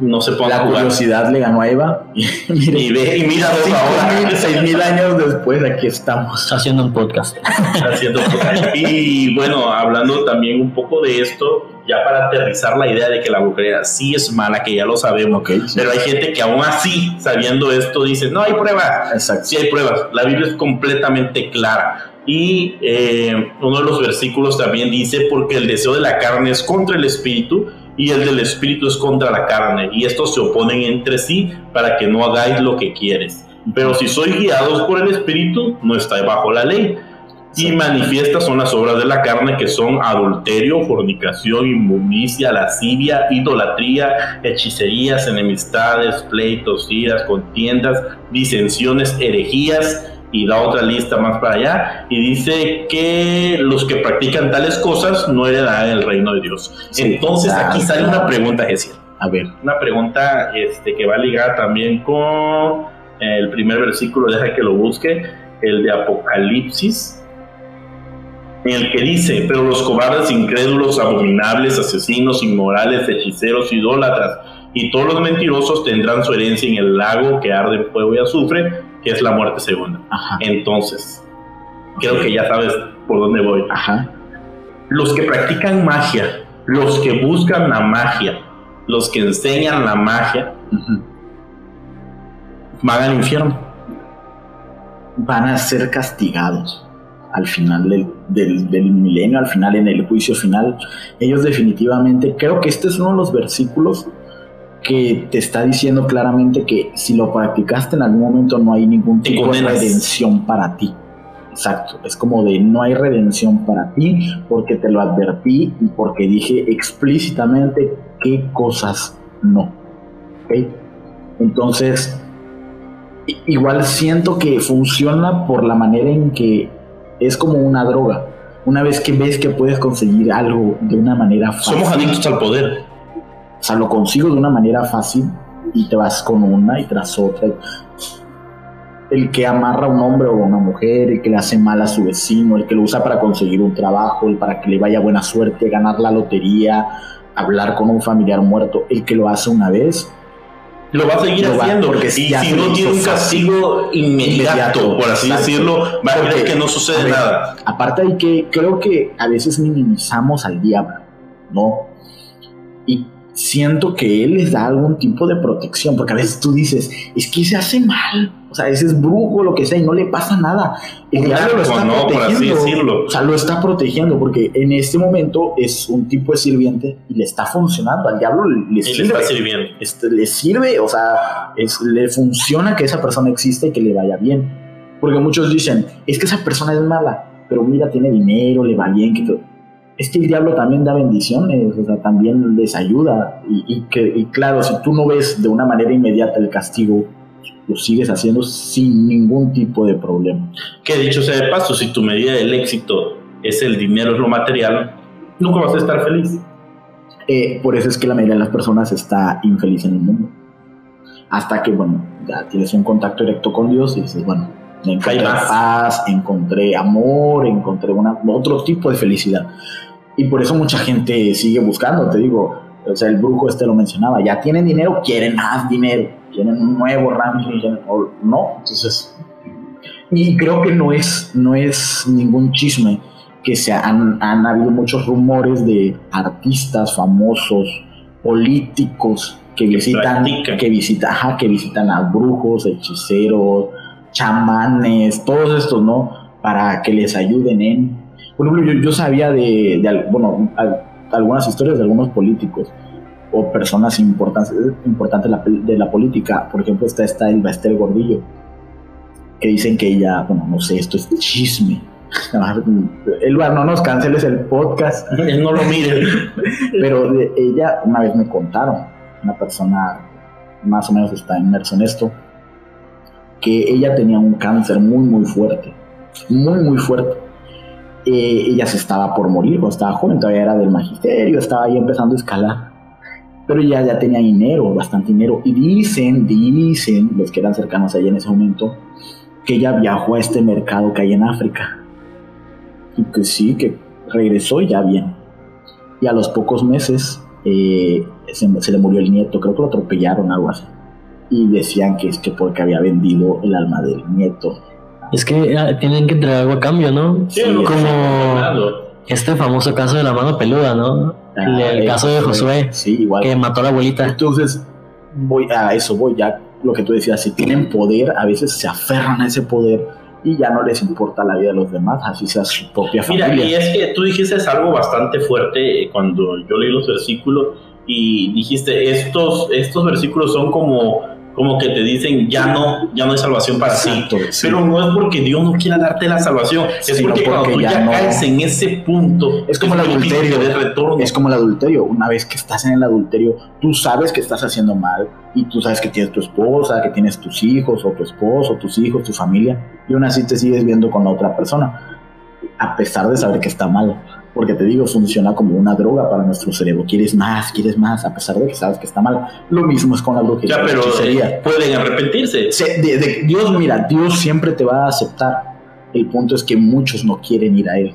No se pongan a La jugar. curiosidad le ganó a Eva. Y, mire, Y ve y mira cinco ahora. mil, seis mil años después, aquí estamos. Haciendo un podcast. haciendo cosas. Y bueno, hablando también un poco de esto, ya para aterrizar la idea de que la brujería sí es mala, que ya lo sabemos. Ok, sí. Pero hay gente que aún así, sabiendo esto, dice, no hay pruebas. Exacto. Sí hay pruebas. La Biblia es completamente clara. Y eh, uno de los versículos también dice, porque el deseo de la carne es contra el espíritu y el del espíritu es contra la carne. Y estos se oponen entre sí para que no hagáis lo que quieres. Pero si sois guiados por el espíritu, no estáis bajo la ley. Y manifiestas son las obras de la carne que son adulterio, fornicación, inmundicia, lascivia, idolatría, hechicerías, enemistades, pleitos, iras, contiendas, disensiones, herejías y da otra lista más para allá y dice que los que practican tales cosas no heredarán el reino de Dios. Sí, Entonces aquí sale una pregunta, Gesiel A ver. una pregunta este, que va ligada también con el primer versículo, deja que lo busque, el de Apocalipsis, en el que dice, pero los cobardes, incrédulos, abominables, asesinos, inmorales, hechiceros, idólatras y todos los mentirosos tendrán su herencia en el lago que arde en fuego y azufre, que es la muerte segunda. Ajá. Entonces, creo que ya sabes por dónde voy Ajá. los que practican magia, los que buscan la magia, los que enseñan la magia, van al infierno. Van a ser castigados al final del, del, del milenio, al final en el juicio final. Ellos definitivamente, creo que este es uno de los versículos que te está diciendo claramente que si lo practicaste en algún momento no hay ningún tipo de redención para ti. Exacto, es como de no hay redención para ti porque te lo advertí y porque dije explícitamente qué cosas no. Entonces, igual siento que funciona por la manera en que es como una droga. Una vez que ves que puedes conseguir algo de una manera fácil. Somos adictos al poder. O sea, lo consigo de una manera fácil y te vas con una y tras otra. El que amarra a un hombre o a una mujer, el que le hace mal a su vecino, el que lo usa para conseguir un trabajo, el para que le vaya buena suerte, ganar la lotería, hablar con un familiar muerto, el que lo hace una vez, lo va a seguir haciendo. porque si no tiene un castigo inmediato, por así decirlo, va a ver que no sucede nada. Aparte hay que, creo que a veces minimizamos al diablo, ¿no? Y siento que él les da algún tipo de protección, porque a veces tú dices, es que se hace mal, o sea, ese es brujo, lo que sea, y no le pasa nada. El diablo lo está protegiendo. O sea, lo está protegiendo, porque en este momento es un tipo de sirviente y le está funcionando. Al diablo le, sirve. Le, este, le sirve, o sea, es, le funciona que esa persona exista y que le vaya bien. Porque muchos dicen, es que esa persona es mala, pero mira, tiene dinero, le va bien, que es que el diablo también da bendiciones, o sea, también les ayuda. Y, que, y claro, si tú no ves de una manera inmediata el castigo, lo sigues haciendo sin ningún tipo de problema. Que dicho sea de paso, si tu medida del éxito es el dinero, es lo material, nunca vas a estar feliz. Eh, por eso es que la mayoría de las personas está infeliz en el mundo. Hasta que, bueno, ya tienes un contacto directo con Dios y dices, bueno, encontré paz, encontré amor, encontré una, otro tipo de felicidad. Y por eso mucha gente sigue buscando, te digo, o sea, el brujo este lo mencionaba, ya tienen dinero, quieren más dinero, quieren un nuevo ranking, no, entonces... Y creo que no es, no es ningún chisme que se han, han habido muchos rumores de artistas famosos, políticos que, visitan, que visitan, que visitan a brujos, hechiceros, chamanes, todos estos, ¿no? Para que les ayuden en por ejemplo, yo, sabía de, bueno, algunas historias de algunos políticos o personas importantes, importantes de, la, política. Por ejemplo, está esta Elba Esther Gordillo, que dicen que ella, bueno, no sé, esto es chisme. Elba, no nos canceles el podcast. no lo mire. Pero de ella, una vez me contaron, una persona más o menos está inmerso en esto, que ella tenía un cáncer muy, muy fuerte. Muy, muy fuerte eh, ella se estaba por morir, cuando estaba joven, todavía era del magisterio, estaba ahí empezando a escalar. Pero ya, ya tenía dinero, bastante dinero. Y dicen, dicen los que eran cercanos a ella en ese momento, que ella viajó a este mercado que hay en África. Y que sí, que regresó ya bien. Y a los pocos meses eh, se, se, le murió el nieto, creo que lo atropellaron, algo así. Y decían que es que porque había vendido el alma del nieto es que ah, tienen que entregar algo a cambio, ¿no? Sí, como este famoso caso de la mano peluda, ¿no? Ah, el, caso de Josué, sí, igual. que mató a la abuelita. Entonces, voy a eso, voy ya lo que tú decías, si tienen poder, a veces se aferran a ese poder y ya no les importa la vida de los demás, así sea su propia familia. Mira, y es que tú dijiste algo bastante fuerte cuando yo leí los versículos y dijiste, estos, estos versículos son como como que te dicen ya no, ya no hay salvación para ti. Pero no es porque Dios no quiera darte la salvación, es porque, cuando tú ya, caes en ese punto, es como el adulterio de retorno. Es como el adulterio. Una vez que estás en el adulterio, tú sabes que estás haciendo mal y tú sabes que tienes tu esposa, que tienes tus hijos o tu esposo, tus hijos, tu familia y aún así te sigues viendo con la otra persona, a pesar de saber que está mal porque te digo, funciona como una droga para nuestro cerebro. Quieres más, quieres más, a pesar de que sabes que está mal. Lo mismo es con la brujería. Ya, pero eh, pueden arrepentirse. Dios, mira, Dios siempre te va a aceptar. El punto es que muchos no quieren ir a Él.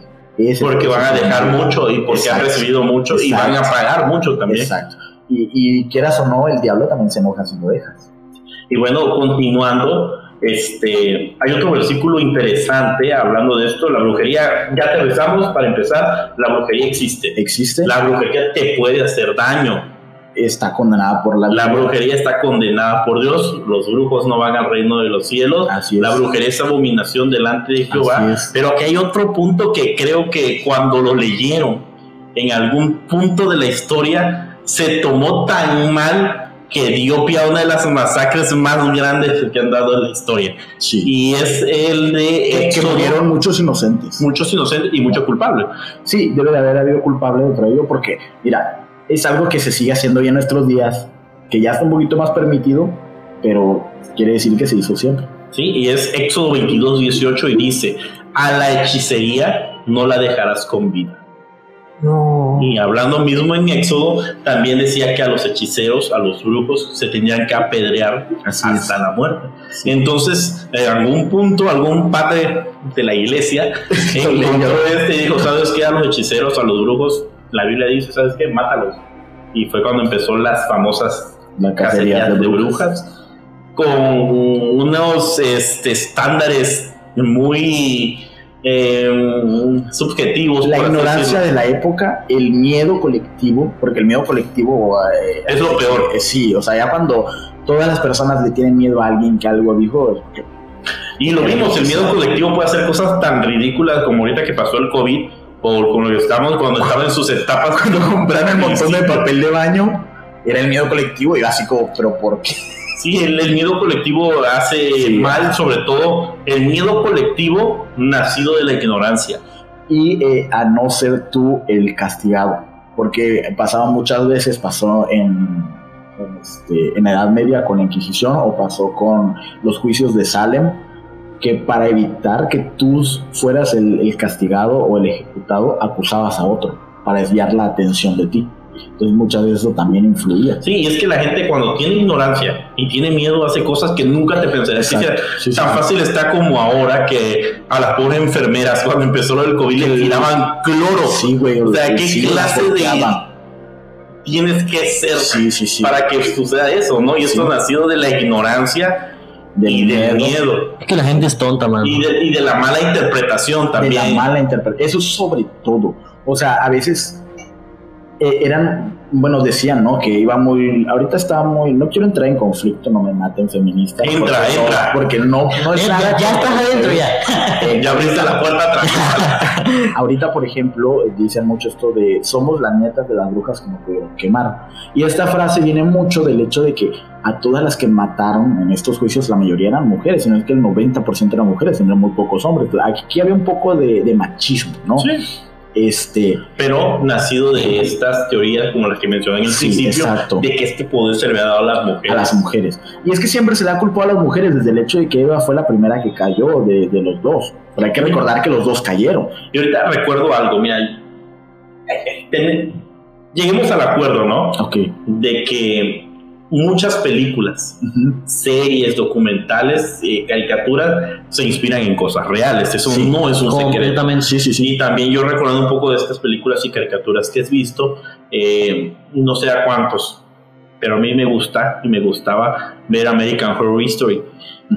porque van a dejar mucho y porque han recibido mucho y van a pagar mucho también. Exacto. Y, y quieras o no, el diablo también se enoja si lo dejas. Y bueno, continuando, este, hay otro versículo interesante hablando de esto. La brujería, ya te aterrizamos para empezar, la brujería existe. ¿Existe? La brujería te puede hacer daño. Está condenada por la La brujería está condenada por Dios. Los brujos no van al reino de los cielos. Así La brujería es abominación delante de Jehová. Pero aquí hay otro punto que creo que cuando lo leyeron en algún punto de la historia se tomó tan mal que dio pie a una de las masacres más grandes que han dado en la historia. Sí. Y es el de... que murieron muchos inocentes. Muchos inocentes y muchos culpables. Sí, debe de haber habido culpable de ello porque, mira, es algo que se sigue haciendo ya en nuestros días, que ya está un poquito más permitido, pero quiere decir que se hizo siempre. Sí, y es Éxodo 22, 18 y dice, a la hechicería no la dejarás con vida. No. Y hablando mismo en Éxodo, también decía que a los hechiceros, a los brujos, se tenían que apedrear Así hasta es. la muerte. Entonces, en algún punto, algún padre de la iglesia encontró este y dijo, ¿sabes qué? A los hechiceros, a los brujos, la Biblia dice, ¿sabes qué? Mátalos. Y fue cuando empezó las famosas La cacería de de brujas. brujas con unos este, estándares muy eh, subjetivos. La ignorancia de la época, el miedo colectivo, porque el miedo colectivo eh, Es lo peor. eh, sí, o sea, ya cuando todas las personas le tienen miedo a alguien que algo dijo, Y lo vimos, el miedo colectivo puede hacer cosas tan ridículas como ahorita que pasó el COVID, o con lo que estamos cuando estaba en sus etapas, cuando compraron el montón de papel de baño, era el miedo colectivo y como, pero ¿por qué? Sí, el, miedo colectivo hace mal, sobre todo el miedo colectivo nacido de la ignorancia. y eh, a no ser tú el castigado. Porque pasaba muchas veces, pasó en, en, este, en la Edad Media con la Inquisición o pasó con los juicios de Salem, que para evitar que tú fueras el, el castigado o el ejecutado, acusabas a otro para desviar la atención de ti. Entonces muchas veces eso también influía. Sí, y es que la gente cuando tiene ignorancia y tiene miedo hace cosas que nunca te pensarías que. Sí, sí, Tan sí. fácil está como ahora que a las pobres enfermeras cuando empezó lo del COVID le tiraban cloro. Sí, güey. O sea, ¿qué sí, clase las de-. Tienes que ser Sí, sí, sí. para que suceda eso, ¿no? Y esto nacido de la ignorancia Del y del miedo. miedo. Es que la gente es tonta, man. Y de, y de la mala interpretación de también. la mala interpretación. Eso sobre todo. O sea, a veces eh, eran, bueno, decían, ¿no? Que iba muy, ahorita estaba muy, no quiero entrar en conflicto, no me maten feministas. Entra, porque no- entra. porque no, no es nada ya, estás adentro ya. Eh, Ya abriste la puerta atrás. Ahorita, por ejemplo, dicen mucho esto de somos las nietas de las brujas que nos pudieron quemar. Y esta frase viene mucho del hecho de que a todas las que mataron en estos juicios, la mayoría eran mujeres, sino es que el 90% eran mujeres, eran muy pocos hombres. Aquí había un poco de, de machismo, ¿no? Sí. Este, Pero nacido de estas teorías como las que mencioné en el Sí, principio, exacto. de que este poder se le había dado a las mujeres. a las mujeres. Y es que siempre se da culpa a las mujeres desde el hecho de que Eva fue la primera que cayó de, de los dos. Pero hay que recordar que los dos cayeron. Y ahorita recuerdo algo, mira, ten- lleguemos al acuerdo, ¿no? Ok. De que muchas películas, series, documentales, eh, caricaturas se inspiran en cosas reales. Eso Sí, no es un secreto. Completamente. Sí, sí, sí. Y también yo recordando un poco de estas películas y caricaturas que has visto, eh, no sé a cuántos, pero a mí me gusta y me gustaba ver American Horror Story.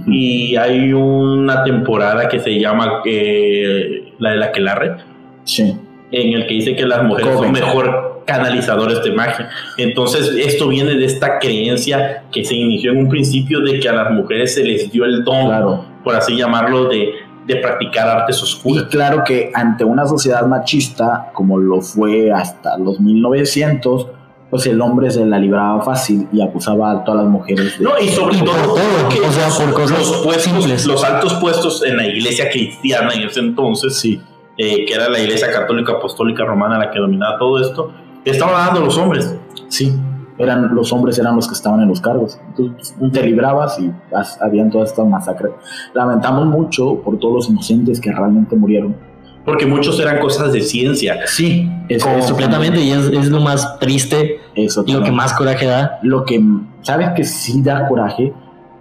Y hay una temporada que se llama eh, la de la Quelarre, Sí. en el que dice que las mujeres Coven. son mejor canalizadores de magia. Entonces, esto viene de esta creencia que se inició en un principio de que a las mujeres se les dio el don, Claro. por así llamarlo, de, de practicar artes Y oscuras. claro que ante una sociedad machista, como lo fue hasta los 1900, pues el hombre se la libraba fácil y acusaba a todas las mujeres. de- No, y sobre Y todo, todo, que o sea, por cosas los, puestos, simples. los altos puestos en la iglesia cristiana en ese entonces, Sí, eh, que era la iglesia católica apostólica romana la que dominaba todo esto, estaban dando los hombres. sí. Eran, los hombres eran los que estaban en los cargos. Entonces pues, te librabas y has- habían todas estas masacres. Lamentamos mucho por todos los inocentes que realmente murieron. Porque muchos eran cosas de ciencia. Sí, eso, Completamente. Y es, es lo más triste Eso y lo que más coraje da. Lo que, ¿sabes que sí da coraje?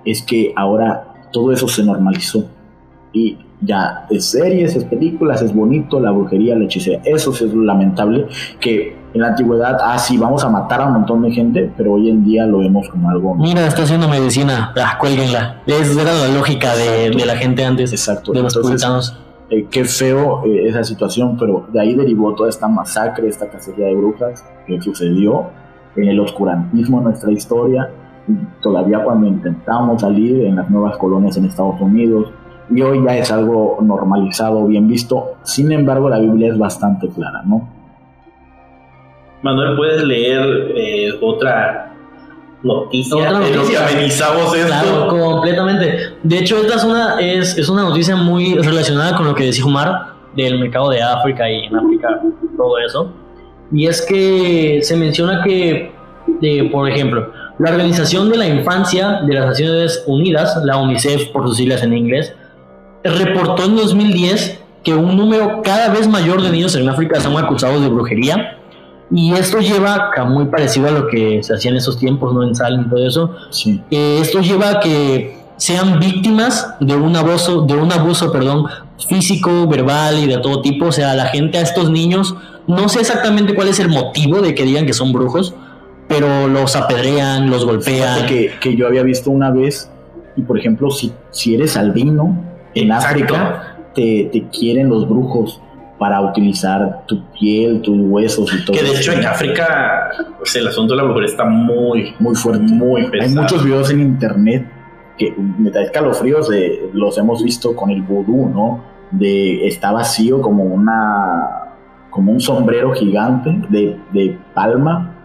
Es que ahora todo eso se normalizó. Y ya es series, es películas, es bonito, la brujería, la hechicería. Eso sí es lo lamentable. Que en la antigüedad, ah, sí, vamos a matar a un montón de gente, pero hoy en día lo vemos como algo. Mira, está haciendo medicina. Ah, cuélguenla. Esa era la lógica de, de la gente antes. Exacto. De los Entonces, puritanos. eh, qué feo eh, esa situación, pero de ahí derivó toda esta masacre, esta cacería de brujas que sucedió en el oscurantismo de nuestra historia, todavía cuando intentamos salir en las nuevas colonias en Estados Unidos, y hoy ya es algo normalizado, bien visto. Sin embargo, la Biblia es bastante clara, ¿no? Manuel, ¿puedes leer eh, otra noticia Otra lo que noticia. amenizamos esto? Claro, completamente. De hecho, esta es una, es, es una noticia muy relacionada con lo que decía Omar del mercado de África y en África todo eso. Y es que se menciona que, eh, por ejemplo, La Organización de la Infancia de las Naciones Unidas, la UNICEF por sus siglas en inglés, reportó en 2010 que un número cada vez mayor de niños en África son acusados de brujería. Y esto lleva, a muy parecido a lo que se hacía en esos tiempos, ¿no? En Salem y todo eso. Sí. Eh, esto lleva a que sean víctimas de un abuso, de un abuso, perdón, físico, verbal y de todo tipo. O sea, la gente a estos niños, no sé exactamente cuál es el motivo de que digan que son brujos, pero los apedrean, los golpean. Que, que yo había visto una vez, y por ejemplo, si, si eres albino en Exacto. África, te, te quieren los brujos para utilizar tu piel, tus huesos y todo. Que de hecho en África pues, el asunto de la brujería está muy, muy fuerte. muy Hay pesado. muchos videos en internet que me da escalofríos, de, los hemos visto con el vudú, ¿no? De está vacío como una como un sombrero gigante de, de palma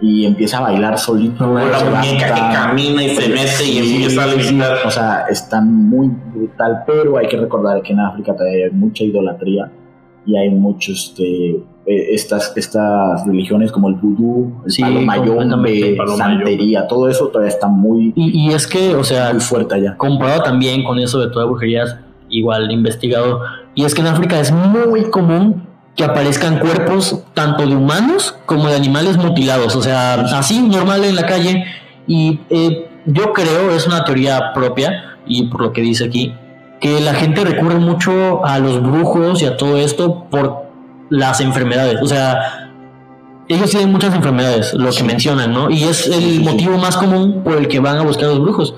y empieza a bailar solito. Como la muñeca que camina y se mete y Sí, empieza a. O sea, está muy brutal, pero hay que recordar que en África todavía hay mucha idolatría y hay muchos este, eh, estas, estas religiones como el vudú, el Sí, palo mayombe, completamente, palo santería, todo eso todavía está muy, Y, y es que, o sea, muy fuerte allá. comparado también con eso de toda brujería, igual investigado, y es que en África es muy común que aparezcan cuerpos tanto de humanos como de animales mutilados, o sea, así normal en la calle, y eh, yo creo, es una teoría propia, y por lo que dice aquí, que la gente recurre mucho a los brujos y a todo esto por las enfermedades, o sea, ellos tienen muchas enfermedades, lo que mencionan, ¿no? Y es el motivo más común por el que van a buscar a los brujos.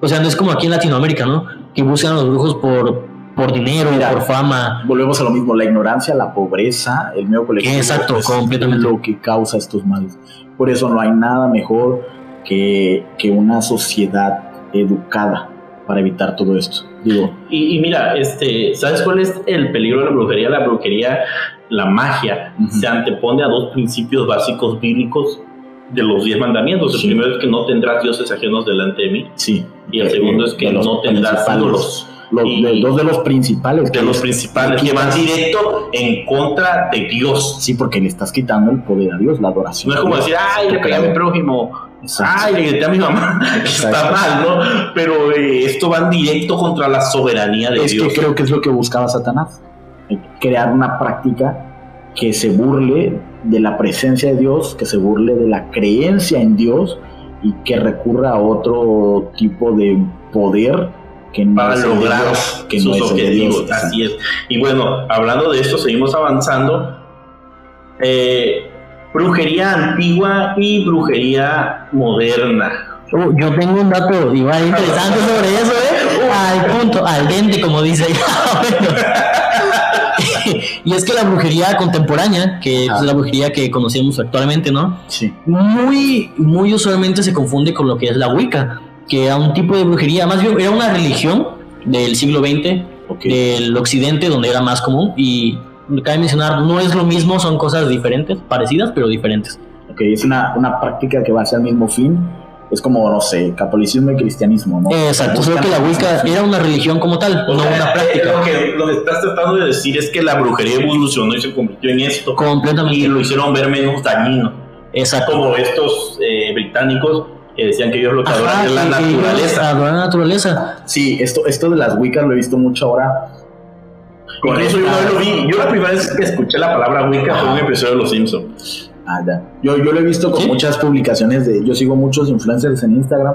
O sea, no es como aquí en Latinoamérica, ¿no? Que buscan a los brujos por, por dinero, Mira, por fama. Volvemos a lo mismo, la ignorancia, la pobreza, el medio colectivo. Exacto, es completamente. Lo que causa estos males. Por eso no hay nada mejor que, que una sociedad educada para evitar todo esto. Digo, Y, y mira, este, ¿sabes cuál es el peligro de la brujería? La brujería, la magia, se antepone a dos principios básicos bíblicos de los diez mandamientos. El Sí. primero es que no tendrás dioses ajenos delante de mí. sí. Y el segundo eh, es que no tendrás ídolos. Los, Y- de- dos de los principales. De los es- principales, que van directo en contra de Dios. Sí, porque le estás quitando el poder a Dios, la adoración. No es como decir, ay, le pegué a mi prójimo, Exacto. ay, le grité a mi mamá, está mal, ¿no? Pero eh, esto va en directo contra la soberanía de es Dios. que creo que es lo que buscaba Satanás. eh, Crear una práctica que se burle de la presencia de Dios, que se burle de la creencia en Dios y que recurra a otro tipo de poder que no para lograr Dios, que sus no objetivos. Así es. Y bueno, hablando de esto, seguimos avanzando. Eh, brujería antigua y brujería moderna. Oh, yo tengo un dato igual interesante sobre eso, ¿eh? Al punto, al dente, como dice ella. y es que la brujería contemporánea, que es la brujería que conocemos actualmente, ¿no? Sí. muy, muy usualmente se confunde con lo que es la Wicca, que era un tipo de brujería, más bien era una religión del siglo XX, Ok. del occidente, donde era más común, y cabe mencionar, no es lo mismo, son cosas diferentes, parecidas, pero diferentes. Ok, es una, una práctica que va hacia el mismo fin. Es como, no sé, catolicismo y cristianismo, ¿no? Exacto, solo que la Wicca era una religión como tal, O no sea, una eh, práctica. Lo que, lo que estás tratando de decir es que la brujería evolucionó y se convirtió en esto. Y Completamente. lo hicieron ver menos dañino. Exacto. Como estos eh, británicos que decían que ellos lo que adoran es la naturaleza. adoran la naturaleza. Sí, esto, esto de las Wiccas lo he visto mucho ahora. Incluso yo una vez lo vi. Yo la primera vez que escuché la palabra Wicca fue en un episodio de Los Simpsons. Ah, ya. Yo, yo lo he visto con ¿Sí? muchas publicaciones de. Yo sigo muchos influencers en Instagram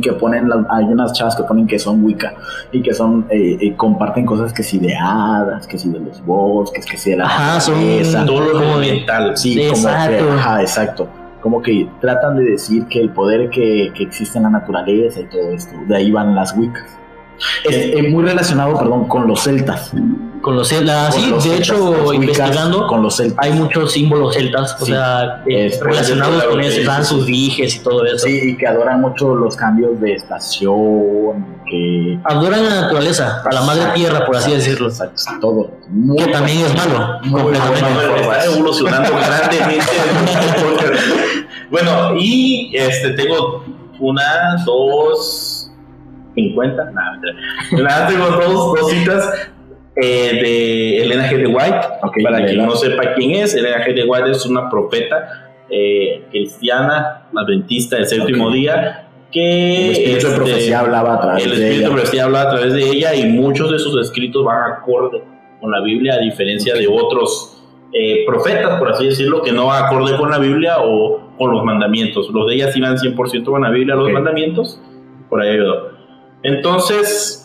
que ponen. la- hay unas chavas que ponen que son Wicca y que son. eh, eh, comparten cosas que si de hadas, que si de los bosques, que si de la. Ajá, son. Todo lo Como mental. Sí, como que, Exacto. ajá, exacto. Como que tratan de decir que el poder que, que existe en la naturaleza y todo esto, de ahí van las Wiccas. Es, es muy relacionado, perdón, con los celtas. Con los celtas, Con sí, los de celtas, hecho, investigando, Con los celtas. hay muchos símbolos celtas, o Sí. sea, eh, Es- relacionados con eso, dan sus dijes y todo eso. Sí, y que adoran mucho los cambios de estación, que... Adoran a la naturaleza, a la madre tierra, por así decirlo. Exacto, todo. Muy Que también es malo, Muy completamente. bueno. Está evolucionando grandemente. bueno, y este tengo una, dos, cincuenta, nada, mentira. Nada, tengo dos, dos citas eh, de Elena G. de White. Ok, Para quien no sepa quién es, Elena G. de White es una profeta eh, cristiana adventista del séptimo día, que El espíritu de este, profecía hablaba a través el de espíritu de ella. profecía habla a través de ella y muchos de sus escritos van acorde con la Biblia, a diferencia de otros eh, profetas, por así decirlo, que no van acorde con la Biblia o con los mandamientos. Los de ella sí van 100% con la Biblia, los Ok. mandamientos, por ahí ayudó. Entonces,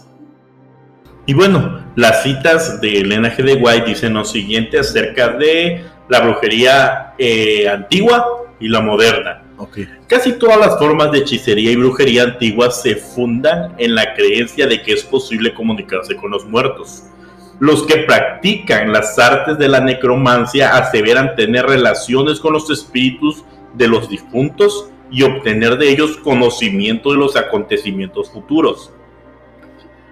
y bueno, las citas de Elena G. de White dicen lo siguiente acerca de la brujería eh, antigua y la moderna. Ok. Casi todas las formas de hechicería y brujería antiguas se fundan en la creencia de que es posible comunicarse con los muertos. Los que practican las artes de la necromancia aseveran tener relaciones con los espíritus de los difuntos y obtener de ellos conocimiento de los acontecimientos futuros.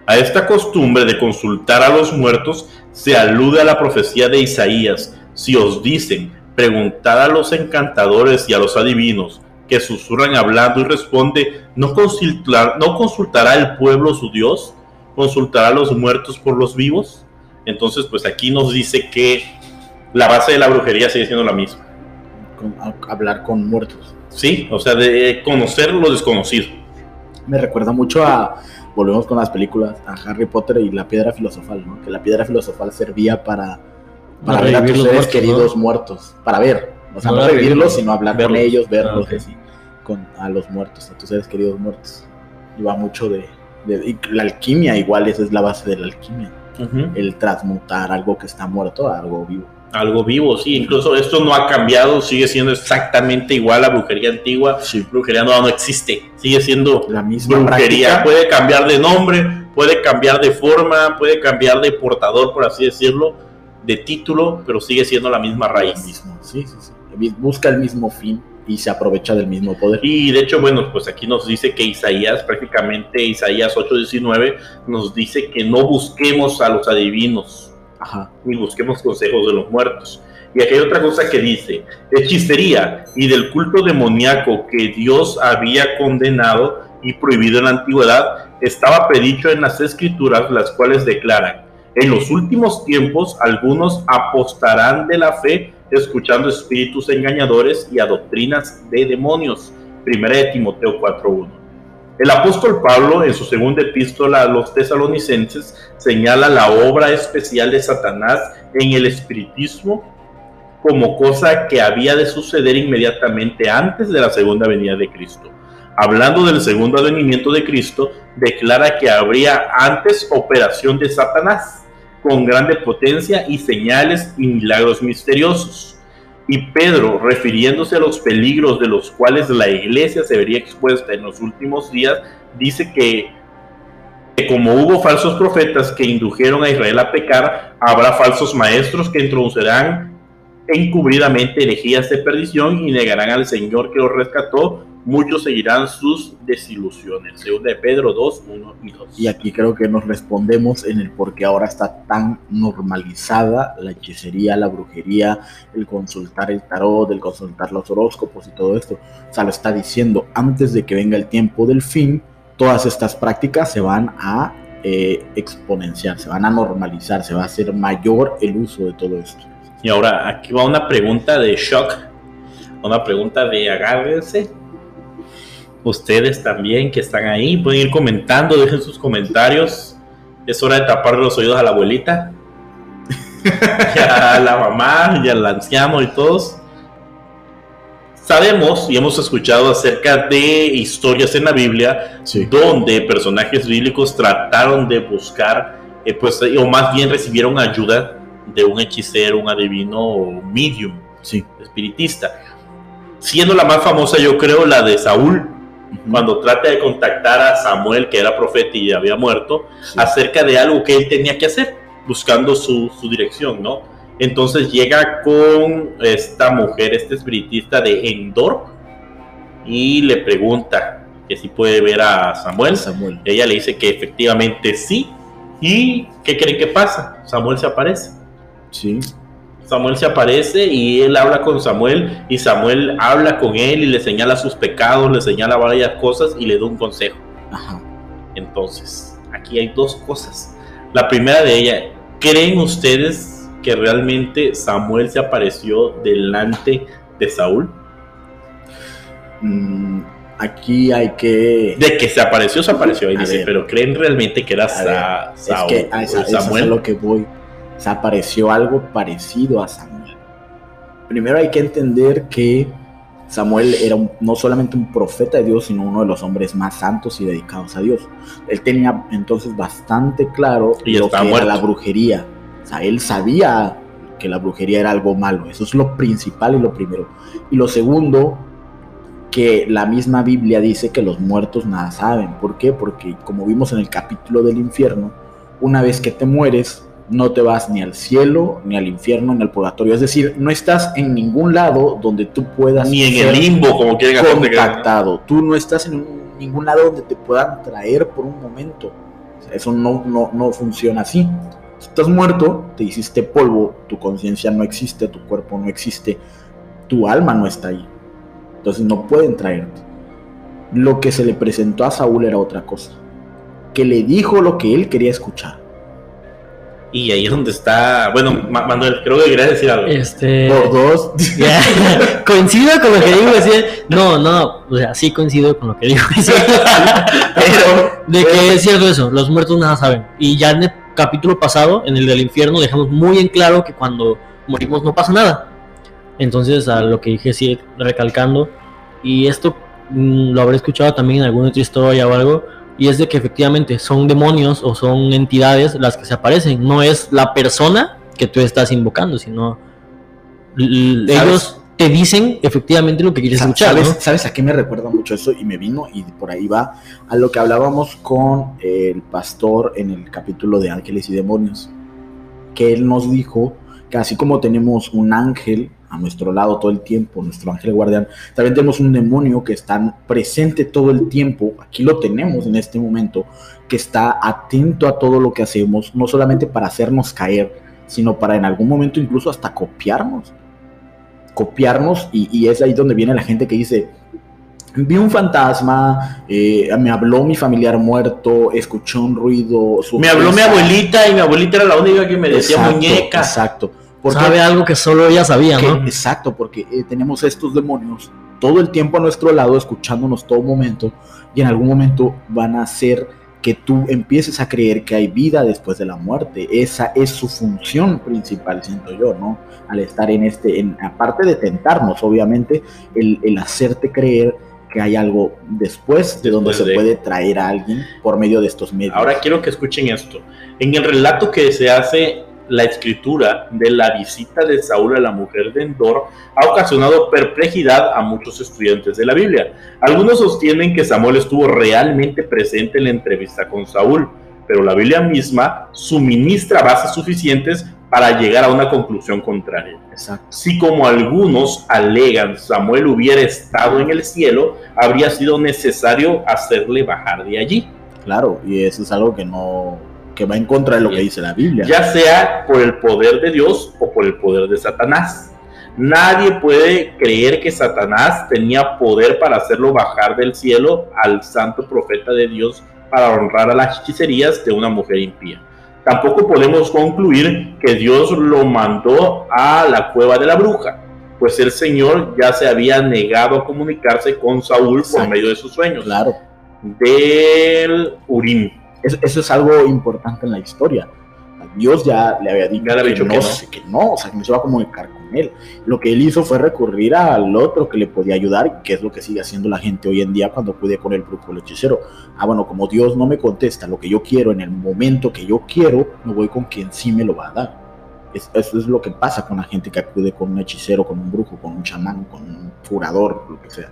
A esta costumbre de consultar a los muertos se alude a la profecía de Isaías. Si os dicen, preguntad a los encantadores y a los adivinos, que susurran hablando y responde, ¿no, consultar- ¿no consultará el pueblo su Dios? ¿Consultará a los muertos por los vivos? Entonces, pues aquí nos dice que la base de la brujería sigue siendo la misma. Con- hablar con muertos. Sí, o sea, de conocer lo desconocido. Me recuerda mucho a. Volvemos con las películas, a Harry Potter y la piedra filosofal, ¿no? Que la piedra filosofal servía para, para Para ver a tus seres muertos, queridos muertos. Para ver. O sea, No no, revivirlos, sino hablar verlos. con ellos, verlos, Ah, ok. así. Con, a los muertos, a tus seres queridos muertos. Y va mucho de. de- y la alquimia, igual, esa es la base de la alquimia. El transmutar algo que está muerto a algo vivo. Algo vivo, sí. Incluso esto no ha cambiado, sigue siendo exactamente igual a brujería antigua. Brujería nueva no existe, sigue siendo La misma brujería. práctica. Puede cambiar de nombre, puede cambiar de forma, puede cambiar de portador, por así decirlo, de título, pero sigue siendo la misma raíz. mismo, sí, sí, sí. Busca el mismo fin y se aprovecha del mismo poder. Y de hecho, bueno, pues aquí nos dice que Isaías, prácticamente Isaías 8:19, nos dice que no busquemos a los adivinos, Ni busquemos consejos de los muertos. Y aquí hay otra cosa que dice, hechicería y del culto demoníaco que Dios había condenado y prohibido en la antigüedad, estaba predicho en las escrituras, las cuales declaran, en los últimos tiempos algunos apostarán de la fe escuchando espíritus engañadores y a doctrinas de demonios. Primera de Timoteo 4.1. El apóstol Pablo, en su segunda epístola a los tesalonicenses, señala la obra especial de Satanás en el espiritismo como cosa que había de suceder inmediatamente antes de la segunda venida de Cristo. Hablando del segundo advenimiento de Cristo, declara que habría antes operación de Satanás, con grande potencia y señales y milagros misteriosos. Y Pedro, refiriéndose a los peligros de los cuales la iglesia se vería expuesta en los últimos días, dice que, como hubo falsos profetas que indujeron a Israel a pecar, habrá falsos maestros que introducirán encubridamente herejías de perdición y negarán al Señor que los rescató. Muchos seguirán sus desilusiones. Segunda de Pedro 2, 1 y 2. Y aquí creo que nos respondemos en el por qué ahora está tan normalizada la hechicería, la brujería, el consultar el tarot, el consultar los horóscopos y todo esto. O sea, lo está diciendo antes de que venga el tiempo del fin, todas estas prácticas se van a eh, exponenciar, se van a normalizar, se va a hacer mayor el uso de todo esto. Y ahora aquí va una pregunta de shock, una pregunta de agárrense. Ustedes también que están ahí pueden ir comentando, dejen sus comentarios. Es hora de taparle los oídos a la abuelita, a la mamá y al anciano y todos. Sabemos y hemos escuchado acerca de historias en la Biblia Sí. donde personajes bíblicos trataron de buscar, eh, pues, o más bien recibieron ayuda de un hechicero, un adivino o medium Sí. espiritista. Siendo la más famosa, yo creo, la de Saúl, cuando trata de contactar a Samuel, que era profeta y había muerto, Sí. acerca de algo que él tenía que hacer, buscando su, su dirección, ¿no? Entonces llega con esta mujer, este espiritista de Endor, y le pregunta que si puede ver a Samuel. Samuel. Ella le dice que efectivamente sí. ¿Y qué creen que pasa? Samuel se aparece. Sí. Samuel se aparece y él habla con Samuel y Samuel habla con él y le señala sus pecados, le señala varias cosas y le da un consejo. Ajá. Entonces, aquí hay dos cosas. La primera de ellas, ¿creen ustedes que realmente Samuel se apareció delante de Saúl? mm, aquí hay que... De que se apareció, se apareció. Dice, ver. pero creen realmente que era A ver, Sa- es Saúl, que a esa- eso es a Samuel. lo que voy. Se apareció algo parecido a Samuel. Primero hay que entender que Samuel era un- no solamente un profeta de Dios, sino uno de los hombres más santos y dedicados a Dios. Él tenía entonces bastante claro Y lo que muerto. era la brujería. O sea, él sabía que la brujería era algo malo. Eso es lo principal y lo primero. Y lo segundo, que la misma Biblia dice que los muertos nada saben. ¿Por qué? Porque como vimos en el capítulo del infierno, una vez que te mueres, no te vas ni al cielo, ni al infierno, ni al purgatorio. Es decir, no estás en ningún lado donde tú puedas Ni en ser el limbo, como quieren contactado. Tú no estás en un- ningún lado donde te puedan traer por un momento. O sea, eso no, no, no funciona así. Si estás muerto, te hiciste polvo, tu conciencia no existe, tu cuerpo no existe, tu alma no está ahí. Entonces no pueden traerte. Lo que se le presentó a Saúl era otra cosa. Que le dijo lo que él quería escuchar. Y ahí es donde está. Bueno, Ma- Manuel, creo que querías decir algo. Este. Por dos. coincido con lo que digo. decir, no, no, o sea, sí coincido con lo que digo. pero De que es cierto eso, los muertos nada saben. Y ya en el capítulo pasado, en el del infierno, dejamos muy en claro que cuando morimos no pasa nada. Entonces, a lo que dije, sí, recalcando, y esto mm, lo habré escuchado también en alguna otra historia o algo, y es de que efectivamente son demonios o son entidades las que se aparecen, no es la persona que tú estás invocando, sino ellos te dicen efectivamente lo que quieres Sa- escuchar. ¿Sabes, ¿no? ¿Sabes a qué me recuerda mucho eso? Y me vino, y por ahí va, a lo que hablábamos con el pastor en el capítulo de Ángeles y Demonios. Que él nos dijo que así como tenemos un ángel a nuestro lado todo el tiempo, nuestro ángel guardián, también tenemos un demonio que está presente todo el tiempo, aquí lo tenemos en este momento, que está atento a todo lo que hacemos, no solamente para hacernos caer, sino para en algún momento incluso hasta copiarnos copiarnos y, y es ahí donde viene la gente que dice, vi un fantasma, eh, me habló mi familiar muerto, escuché un ruido. Me habló mi risa". abuelita y mi abuelita era la única que me decía Exacto, muñeca. Exacto. Porque, Sabe algo que solo ella sabía, que- ¿no? exacto, porque eh, tenemos estos demonios todo el tiempo a nuestro lado, escuchándonos todo momento, y en algún momento van a hacer que tú empieces a creer que hay vida después de la muerte. Esa es su función principal, siento yo, ¿no? Al estar en este, en, aparte de tentarnos, obviamente, el, el hacerte creer que hay algo después de donde Después se de- puede traer a alguien por medio de estos medios. Ahora quiero que escuchen esto. En el relato que se hace la escritura de la visita de Saúl a la mujer de Endor ha ocasionado perplejidad a muchos estudiantes de la Biblia. Algunos sostienen que Samuel estuvo realmente presente en la entrevista con Saúl, pero la Biblia misma suministra bases suficientes para llegar a una conclusión contraria. Exacto. Si como algunos alegan Samuel hubiera estado en el cielo, habría sido necesario hacerle bajar de allí. Claro, y eso es algo que no, que va en contra de lo que dice la Biblia. ya sea por el poder de Dios o por el poder de Satanás. Nadie puede creer que Satanás tenía poder para hacerlo bajar del cielo al santo profeta de Dios para honrar a las hechicerías de una mujer impía. Tampoco podemos concluir que Dios lo mandó a la cueva de la bruja, pues el Señor ya se había negado a comunicarse con Saúl por medio de sus sueños. Claro. Del Urim. Eso, eso es algo importante en la historia. Dios ya le había dicho, le había que, no, que no. que no, o sea, que no se va a comunicar con él. Lo que él hizo fue recurrir al otro que le podía ayudar, que es lo que sigue haciendo la gente hoy en día cuando acude con el brujo el hechicero. Ah, bueno, como Dios no me contesta lo que yo quiero en el momento que yo quiero, me voy con quien sí me lo va a dar. Es- eso es lo que pasa con la gente que acude con un hechicero, con un brujo, con un chamán, con un curador, lo que sea.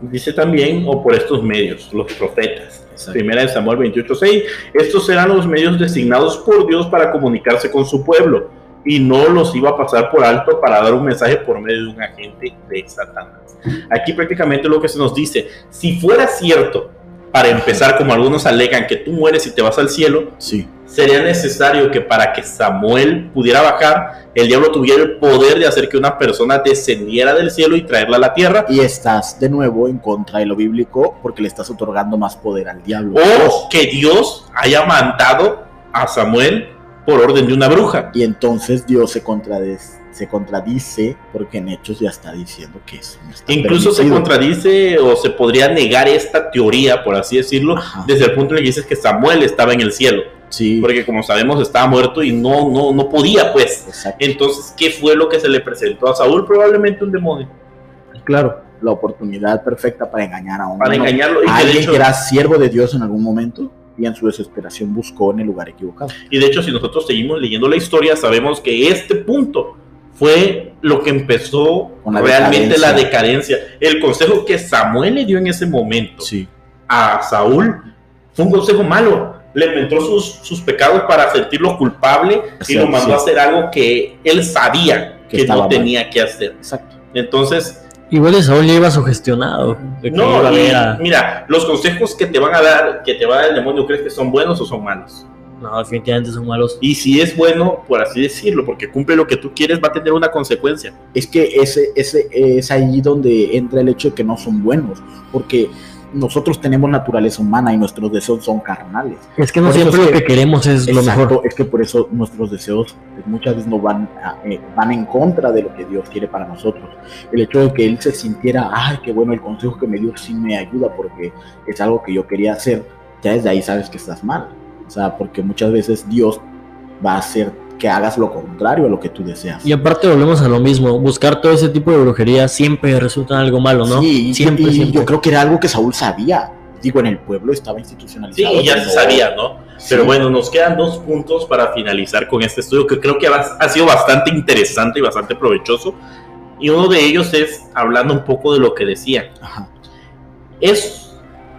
Dice también, o por estos medios, los profetas. Primera de Samuel 28:6. Estos serán los medios designados por Dios para comunicarse con su pueblo y no los iba a pasar por alto para dar un mensaje por medio de un agente de Satanás. Aquí prácticamente lo que se nos dice, si fuera cierto, para empezar, como algunos alegan que tú mueres y te vas al cielo, Sí. sería necesario que para que Samuel pudiera bajar, el diablo tuviera el poder de hacer que una persona descendiera del cielo y traerla a la tierra, Y estás de nuevo en contra de lo bíblico porque le estás otorgando más poder al diablo. o que Dios haya mandado a Samuel por orden de una bruja. Y entonces Dios se contradice, se contradice porque en Hechos ya está diciendo que eso no está Incluso se permitido. contradice o se podría negar esta teoría, por así decirlo, Ajá. desde el punto en el que dices que Samuel estaba en el cielo. Sí, Porque como sabemos estaba muerto y no, no, no podía, pues. exacto. Entonces, ¿qué fue lo que se le presentó a Saúl? Probablemente un demonio. Claro, la oportunidad perfecta para engañar a un Para engañarlo. Y a que, de alguien hecho, que era siervo de Dios en algún momento y en su desesperación buscó en el lugar equivocado. y de hecho, si nosotros seguimos leyendo la historia, sabemos que este punto fue lo que empezó realmente decadencia. la decadencia. El consejo que Samuel le dio en ese momento Sí, a Saúl fue un consejo malo. Le inventó sus, sus pecados para sentirlo culpable y lo mandó sí. a hacer algo que él sabía Que no mal. tenía que hacer. exacto. Entonces, Igual de Saúl ya iba sugestionado. de que iba no, a y ver a- mira, los consejos que te van a dar, que te va a dar el demonio, ¿crees que son buenos o son malos? No, definitivamente son malos. Y si es bueno, por así decirlo, porque cumple lo que tú quieres, va a tener una consecuencia. Es que ese, ese es ahí donde entra el hecho de que no son buenos, porque nosotros tenemos naturaleza humana y nuestros deseos son carnales. Es que no Por siempre es lo que- que queremos es lo mejor. es que por eso nuestros deseos pues, muchas veces no van, a- eh, van en contra de lo que Dios quiere para nosotros. El hecho de que Él se sintiera, ay, qué bueno, el consejo que me dio sí me ayuda porque es algo que yo quería hacer, ya desde ahí sabes que estás mal. O sea, porque muchas veces Dios va a hacer que hagas lo contrario a lo que tú deseas. Y aparte volvemos a lo mismo. Buscar todo ese tipo de brujería siempre resulta en algo malo, ¿no? Sí, y- siempre, y siempre. yo creo que era algo que Saúl sabía. Digo, en el pueblo estaba Sí, institucionalizado. ya pero se no- sabía, ¿no? Sí. Pero bueno, nos quedan dos puntos para finalizar con este estudio que creo que ha sido bastante interesante y bastante provechoso. Y uno de ellos es hablando un poco de lo que decía. Ajá. Es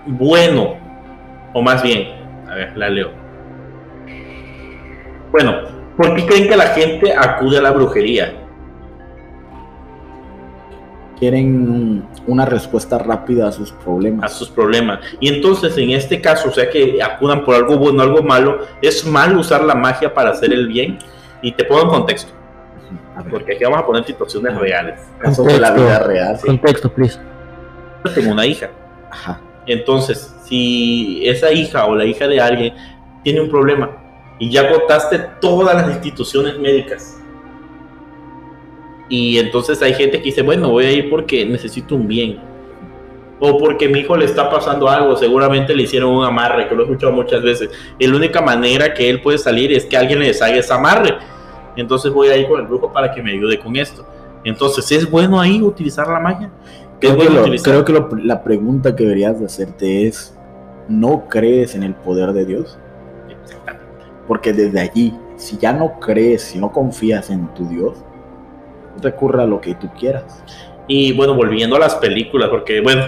bueno, o más bien, a ver, la leo. Bueno, ¿por qué creen que la gente acude a la brujería? Quieren una respuesta rápida a sus a problemas. sus problemas. Y entonces, en este caso, o sea que acudan por algo bueno, algo malo, es mal usar la magia para hacer el bien. Y te pongo en contexto, A porque aquí vamos a poner situaciones reales. casos de la Contexto. vida real. Contexto, please. Yo tengo una hija. Ajá. Entonces, si esa hija o la hija de alguien tiene un problema y ya agotaste todas las instituciones médicas, y entonces hay gente que dice, bueno, voy a ir porque necesito un bien, o porque mi hijo le está pasando algo, seguramente le hicieron un amarre, que lo he escuchado muchas veces, y la única manera que él puede salir es que alguien le deshaga ese amarre, entonces voy a ir con el brujo para que me ayude con esto. Entonces, ¿es bueno ahí utilizar la magia? ¿Es Creo que, bueno lo- utilizar? creo que lo- la pregunta que deberías de hacerte es, ¿no crees en el poder de Dios? Porque desde allí, si ya no crees, si no confías en tu Dios, recurre a lo que tú quieras. Y bueno, volviendo a las películas, porque bueno,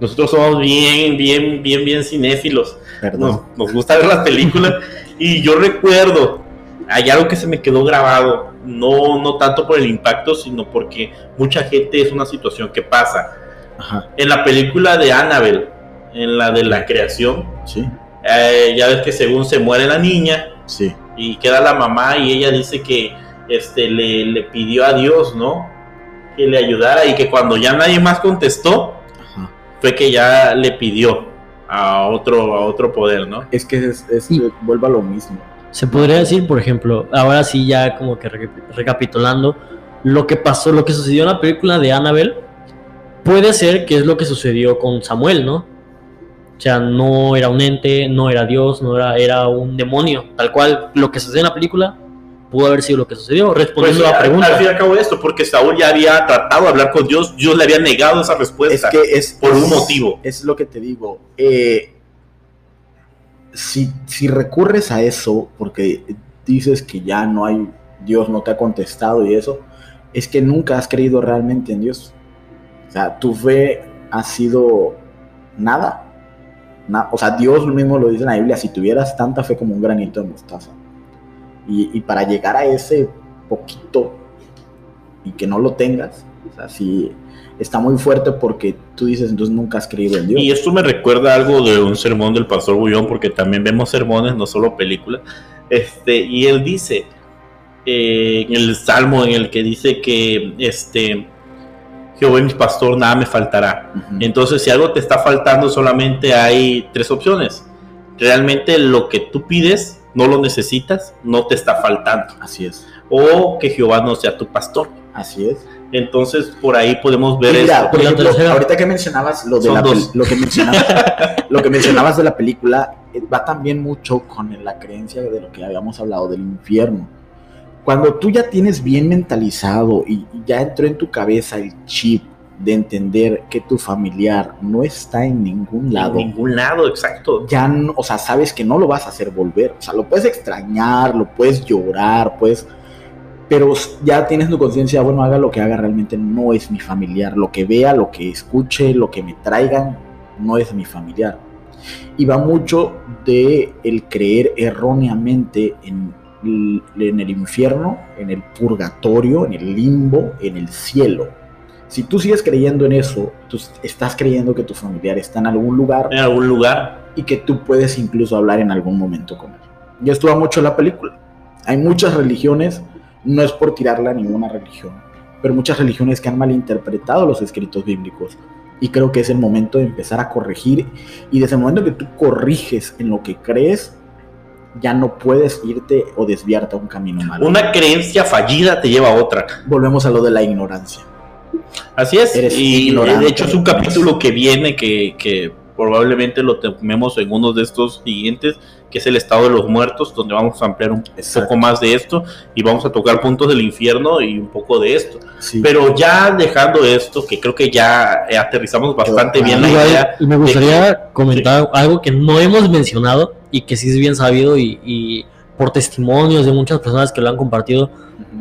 nosotros somos bien, bien, bien, bien cinéfilos. Perdón. Nos, nos gusta ver las películas. y yo recuerdo, hay algo que se me quedó grabado, no, no tanto por el impacto, sino porque mucha gente es una situación que pasa. Ajá, En la película de Annabelle, en la de la creación, sí, eh, ya ves que según se muere la niña sí. y queda la mamá y ella dice que este, le, le pidió a Dios, ¿no? Que le ayudara y que cuando ya nadie más contestó, Ajá. fue que ya le pidió a otro, a otro poder, ¿no? Es que es, es- Sí. vuelve a lo mismo. Se podría decir, por ejemplo, ahora sí ya como que reca- recapitulando, lo que pasó, lo que sucedió en la película de Annabelle, puede ser que es lo que sucedió con Samuel, ¿no? O sea, no era un ente, no era Dios, no era, era un demonio. Tal cual, lo que sucedió en la película pudo haber sido lo que sucedió. Pues, Respondiendo a la al- pregunta. Al fin y al cabo esto, porque Saúl ya había tratado de hablar con Dios, Dios le había negado esa Es respuesta. que es por un es- motivo. Es lo que te digo. eh, si, si recurres a eso porque dices que ya no hay Dios no te ha contestado y eso, es que nunca has creído realmente en Dios. O sea, tu fe ha sido nada. Na- o sea, Dios mismo lo dice en la Biblia, si tuvieras tanta fe como un granito de mostaza. Y, y para llegar a ese poquito y que no lo tengas, o sea, sí, está muy fuerte porque tú dices, entonces nunca has creído en Dios. Y esto me recuerda algo de un sermón del pastor Bullón, porque también vemos sermones, no solo películas. Este, y él dice, eh, en el salmo en el que dice que este, Jehová es mi pastor, nada me faltará. Entonces, si algo te está faltando, solamente hay tres opciones. Realmente lo que tú pides no lo necesitas, no te está faltando. Así es. O que Jehová no sea tu pastor. Así es. Entonces, por ahí podemos ver mira, esto. por Y la ejemplo, tercera- ahorita que mencionabas lo de Son la lo que mencionabas, lo que mencionabas de la película eh, va también mucho con la creencia de lo que habíamos hablado del infierno. Cuando tú ya tienes bien mentalizado y y ya entró en tu cabeza el chip de entender que tu familiar no está en ningún En lado, ningún lado, exacto. ya no, o sea, sabes que no lo vas a hacer volver. O sea, lo puedes extrañar, lo puedes llorar, puedes. Pero ya tienes tu conciencia, bueno, haga lo que haga, realmente no es mi familiar. Lo que vea, lo que escuche, lo que me traigan, no es mi familiar. Y va mucho de el creer erróneamente en, el- en el infierno, en el purgatorio, en el limbo, en el cielo. Si tú sigues creyendo en eso, tú estás creyendo que tu familiar está en algún lugar En algún lugar. y que tú puedes incluso hablar en algún momento con él. Yo estuve mucho en la película. Hay muchas religiones, no es por tirarla a ninguna religión, pero muchas religiones que han malinterpretado los escritos bíblicos. Y creo que es el momento de empezar a corregir. Y desde el momento que tú corriges en lo que crees, ya no puedes irte o desviarte a un camino malo. Una creencia fallida te lleva a otra. Volvemos a lo de la ignorancia. Así es. Eres y ignorante. de hecho es un capítulo que viene que, que probablemente lo tomemos en uno de estos siguientes, que es el estado de los muertos, donde vamos a ampliar un Exacto. poco más de esto y vamos a tocar puntos del infierno y un poco de esto. Sí. Pero ya dejando esto, que creo que ya aterrizamos bastante bien la idea. me gustaría comentar algo que no hemos mencionado y que sí es bien sabido y, y por testimonios de muchas personas que lo han compartido,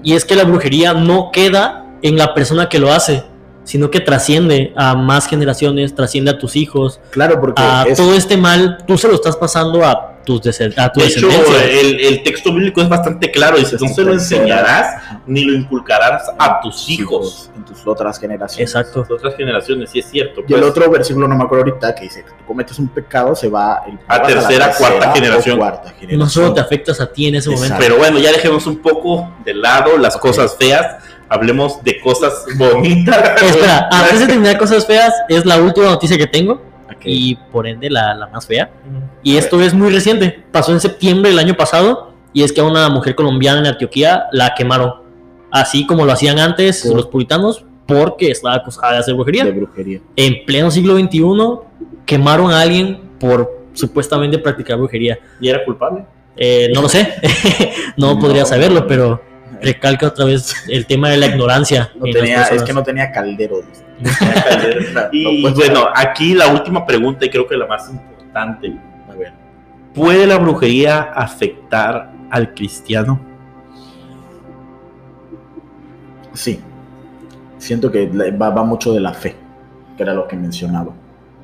y es que la brujería no queda en la persona que lo hace, sino que trasciende a más generaciones, trasciende a tus hijos, Claro, porque a es- todo este mal, tú se lo estás pasando a tus a tu De hecho, descendencia. el, el texto bíblico es bastante claro. Dice, no se lo enseñarás ni lo inculcarás a tus hijos. en tus otras generaciones. Exacto. Las otras generaciones, sí es cierto. Y el pues. otro versículo, no me acuerdo ahorita, que dice que tú cometes un pecado, se va el A tercera, cuarta o generación. cuarta generación. No solo te afectas a ti en ese momento. Pero bueno, ya dejemos un poco de lado las cosas feas. Hablemos de cosas bonitas. Espera, antes de terminar cosas feas, es la última noticia que tengo Ok. y por ende la, la más fea. Y esto es muy reciente, pasó en septiembre del año pasado y es que a una mujer colombiana en Antioquía la quemaron, así como lo hacían antes los puritanos, porque estaba acusada de hacer brujería. de brujería. En pleno siglo XXI quemaron a alguien por supuestamente practicar brujería. ¿Y era culpable? Eh, no lo sé, no, No. podría saberlo, pero recalca otra vez el tema de la ignorancia. No tenía, es que no tenía caldero. dice. Y No, pues, bueno, aquí la última pregunta y creo que la más importante. a ver. ¿Puede la brujería afectar al cristiano? Sí. Siento que va, va mucho de la fe, que era lo que mencionaba.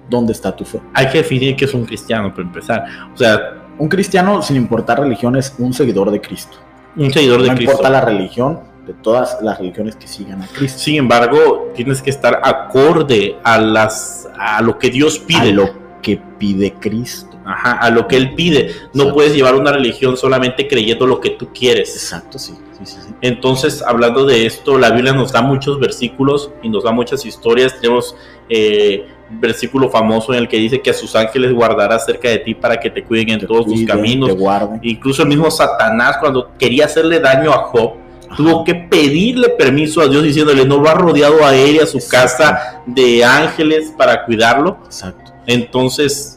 ¿Dónde está tu fe? Hay que definir qué es un cristiano para empezar. O sea, Un cristiano, sin importar religión, es un seguidor de Cristo. Un seguidor de no Cristo. importa la religión, de todas las religiones que sigan a Cristo. Sin embargo, tienes que estar acorde a las a lo que Dios A pide. lo que pide Cristo. Ajá, a lo que él pide. No Exacto. puedes llevar una religión solamente creyendo lo que tú quieres. Exacto, sí. sí, sí, sí. Entonces, hablando de esto, la Biblia nos da muchos versículos y nos da muchas historias. Tenemos eh, versículo famoso en el que dice que a sus ángeles guardará cerca de ti para que te cuiden en Te todos tus caminos. Te. Incluso el mismo Satanás, cuando quería hacerle daño a Job, tuvo que pedirle permiso a Dios diciéndole, no lo ha rodeado a él y a su Exacto. casa de ángeles para cuidarlo. Exacto. Entonces,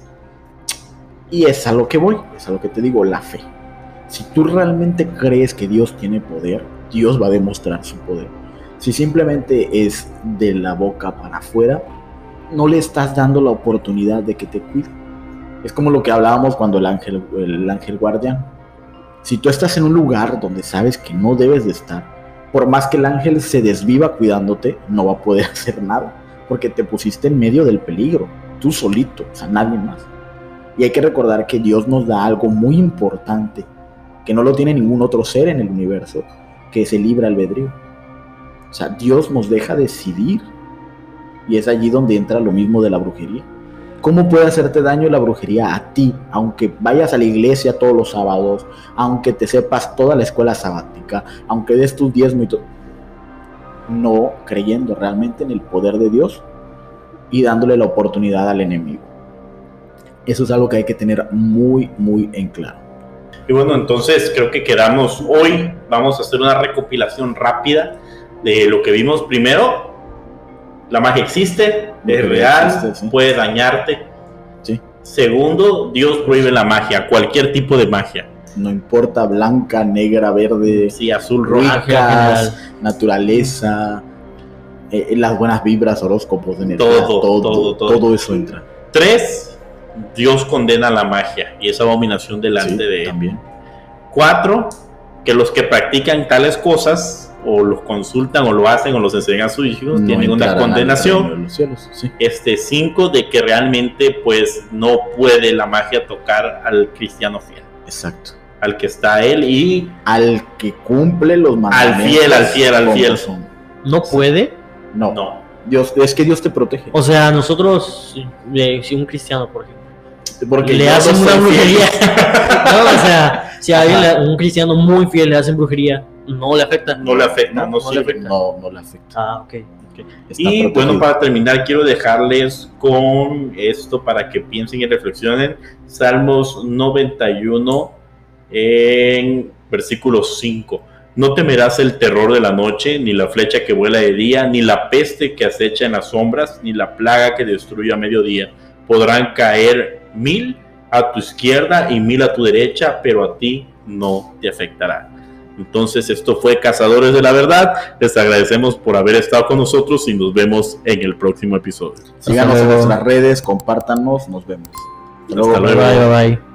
Y es a lo que voy, es a lo que te digo, la fe. Si tú realmente crees que Dios tiene poder, Dios va a demostrar su poder. Si simplemente es de la boca para afuera, no le estás dando la oportunidad de que te cuide. Es como lo que hablábamos cuando el ángel, el ángel guardián. Si tú estás en un lugar donde sabes que no debes de estar, por más que el ángel se desviva cuidándote, no va a poder hacer nada, porque te pusiste en medio del peligro, tú solito, o sea, nadie más. Y hay que recordar que Dios nos da algo muy importante, que no lo tiene ningún otro ser en el universo, que es el libre albedrío. O sea, Dios nos deja decidir. Y es allí donde entra lo mismo de la brujería. ¿Cómo puede hacerte daño la brujería a ti, aunque vayas a la iglesia todos los sábados, aunque te sepas toda la escuela sabática, aunque des tus diezmos y todo? No creyendo realmente en el poder de Dios y dándole la oportunidad al enemigo. Eso es algo que hay que tener muy, muy en claro. Y bueno, entonces creo que quedamos hoy. Vamos a hacer una recopilación rápida de lo que vimos. Primero, la magia existe, es real, existe, sí. puede dañarte. Sí. Segundo, Dios prohíbe la magia, cualquier tipo de magia. No importa blanca, negra, verde, Sí, azul, ricas, naturaleza, eh, las buenas vibras, horóscopos, energía, Todo, todo, todo, todo, todo. eso entra. Tres, Dios condena la magia y esa abominación delante de él. también. Cuatro, que los que practican tales cosas o los consultan o lo hacen o los enseñan a sus hijos No tienen una al condenación. cielos, sí. Este cinco, de que realmente pues no puede la magia tocar al cristiano fiel, Exacto. al que está él y Al que cumple los mandamientos. fiel, al fiel, al fiel. son. No puede. No, no. Dios, es que Dios te protege. O sea, nosotros, eh, si un cristiano, por ejemplo, Porque le hacen una brujería. no, o sea, si a alguien, un cristiano muy fiel le hacen brujería, no le afecta. No le afecta, no, no le afecta. No, no le afecta. Ah, ok. Está Y protegido. bueno, para terminar, quiero dejarles con esto para que piensen y reflexionen. Salmos 91 en versículo 5. No temerás el terror de la noche, ni la flecha que vuela de día, ni la peste que acecha en las sombras, ni la plaga que destruye a mediodía. Podrán caer mil a tu izquierda y mil a tu derecha, pero a ti no te afectará. Entonces esto fue Cazadores de la Verdad. Les agradecemos por haber estado con nosotros y nos vemos en el próximo episodio. Síganos en nuestras redes, compártanos, nos vemos. Hasta Hasta luego. Bye, bye, bye.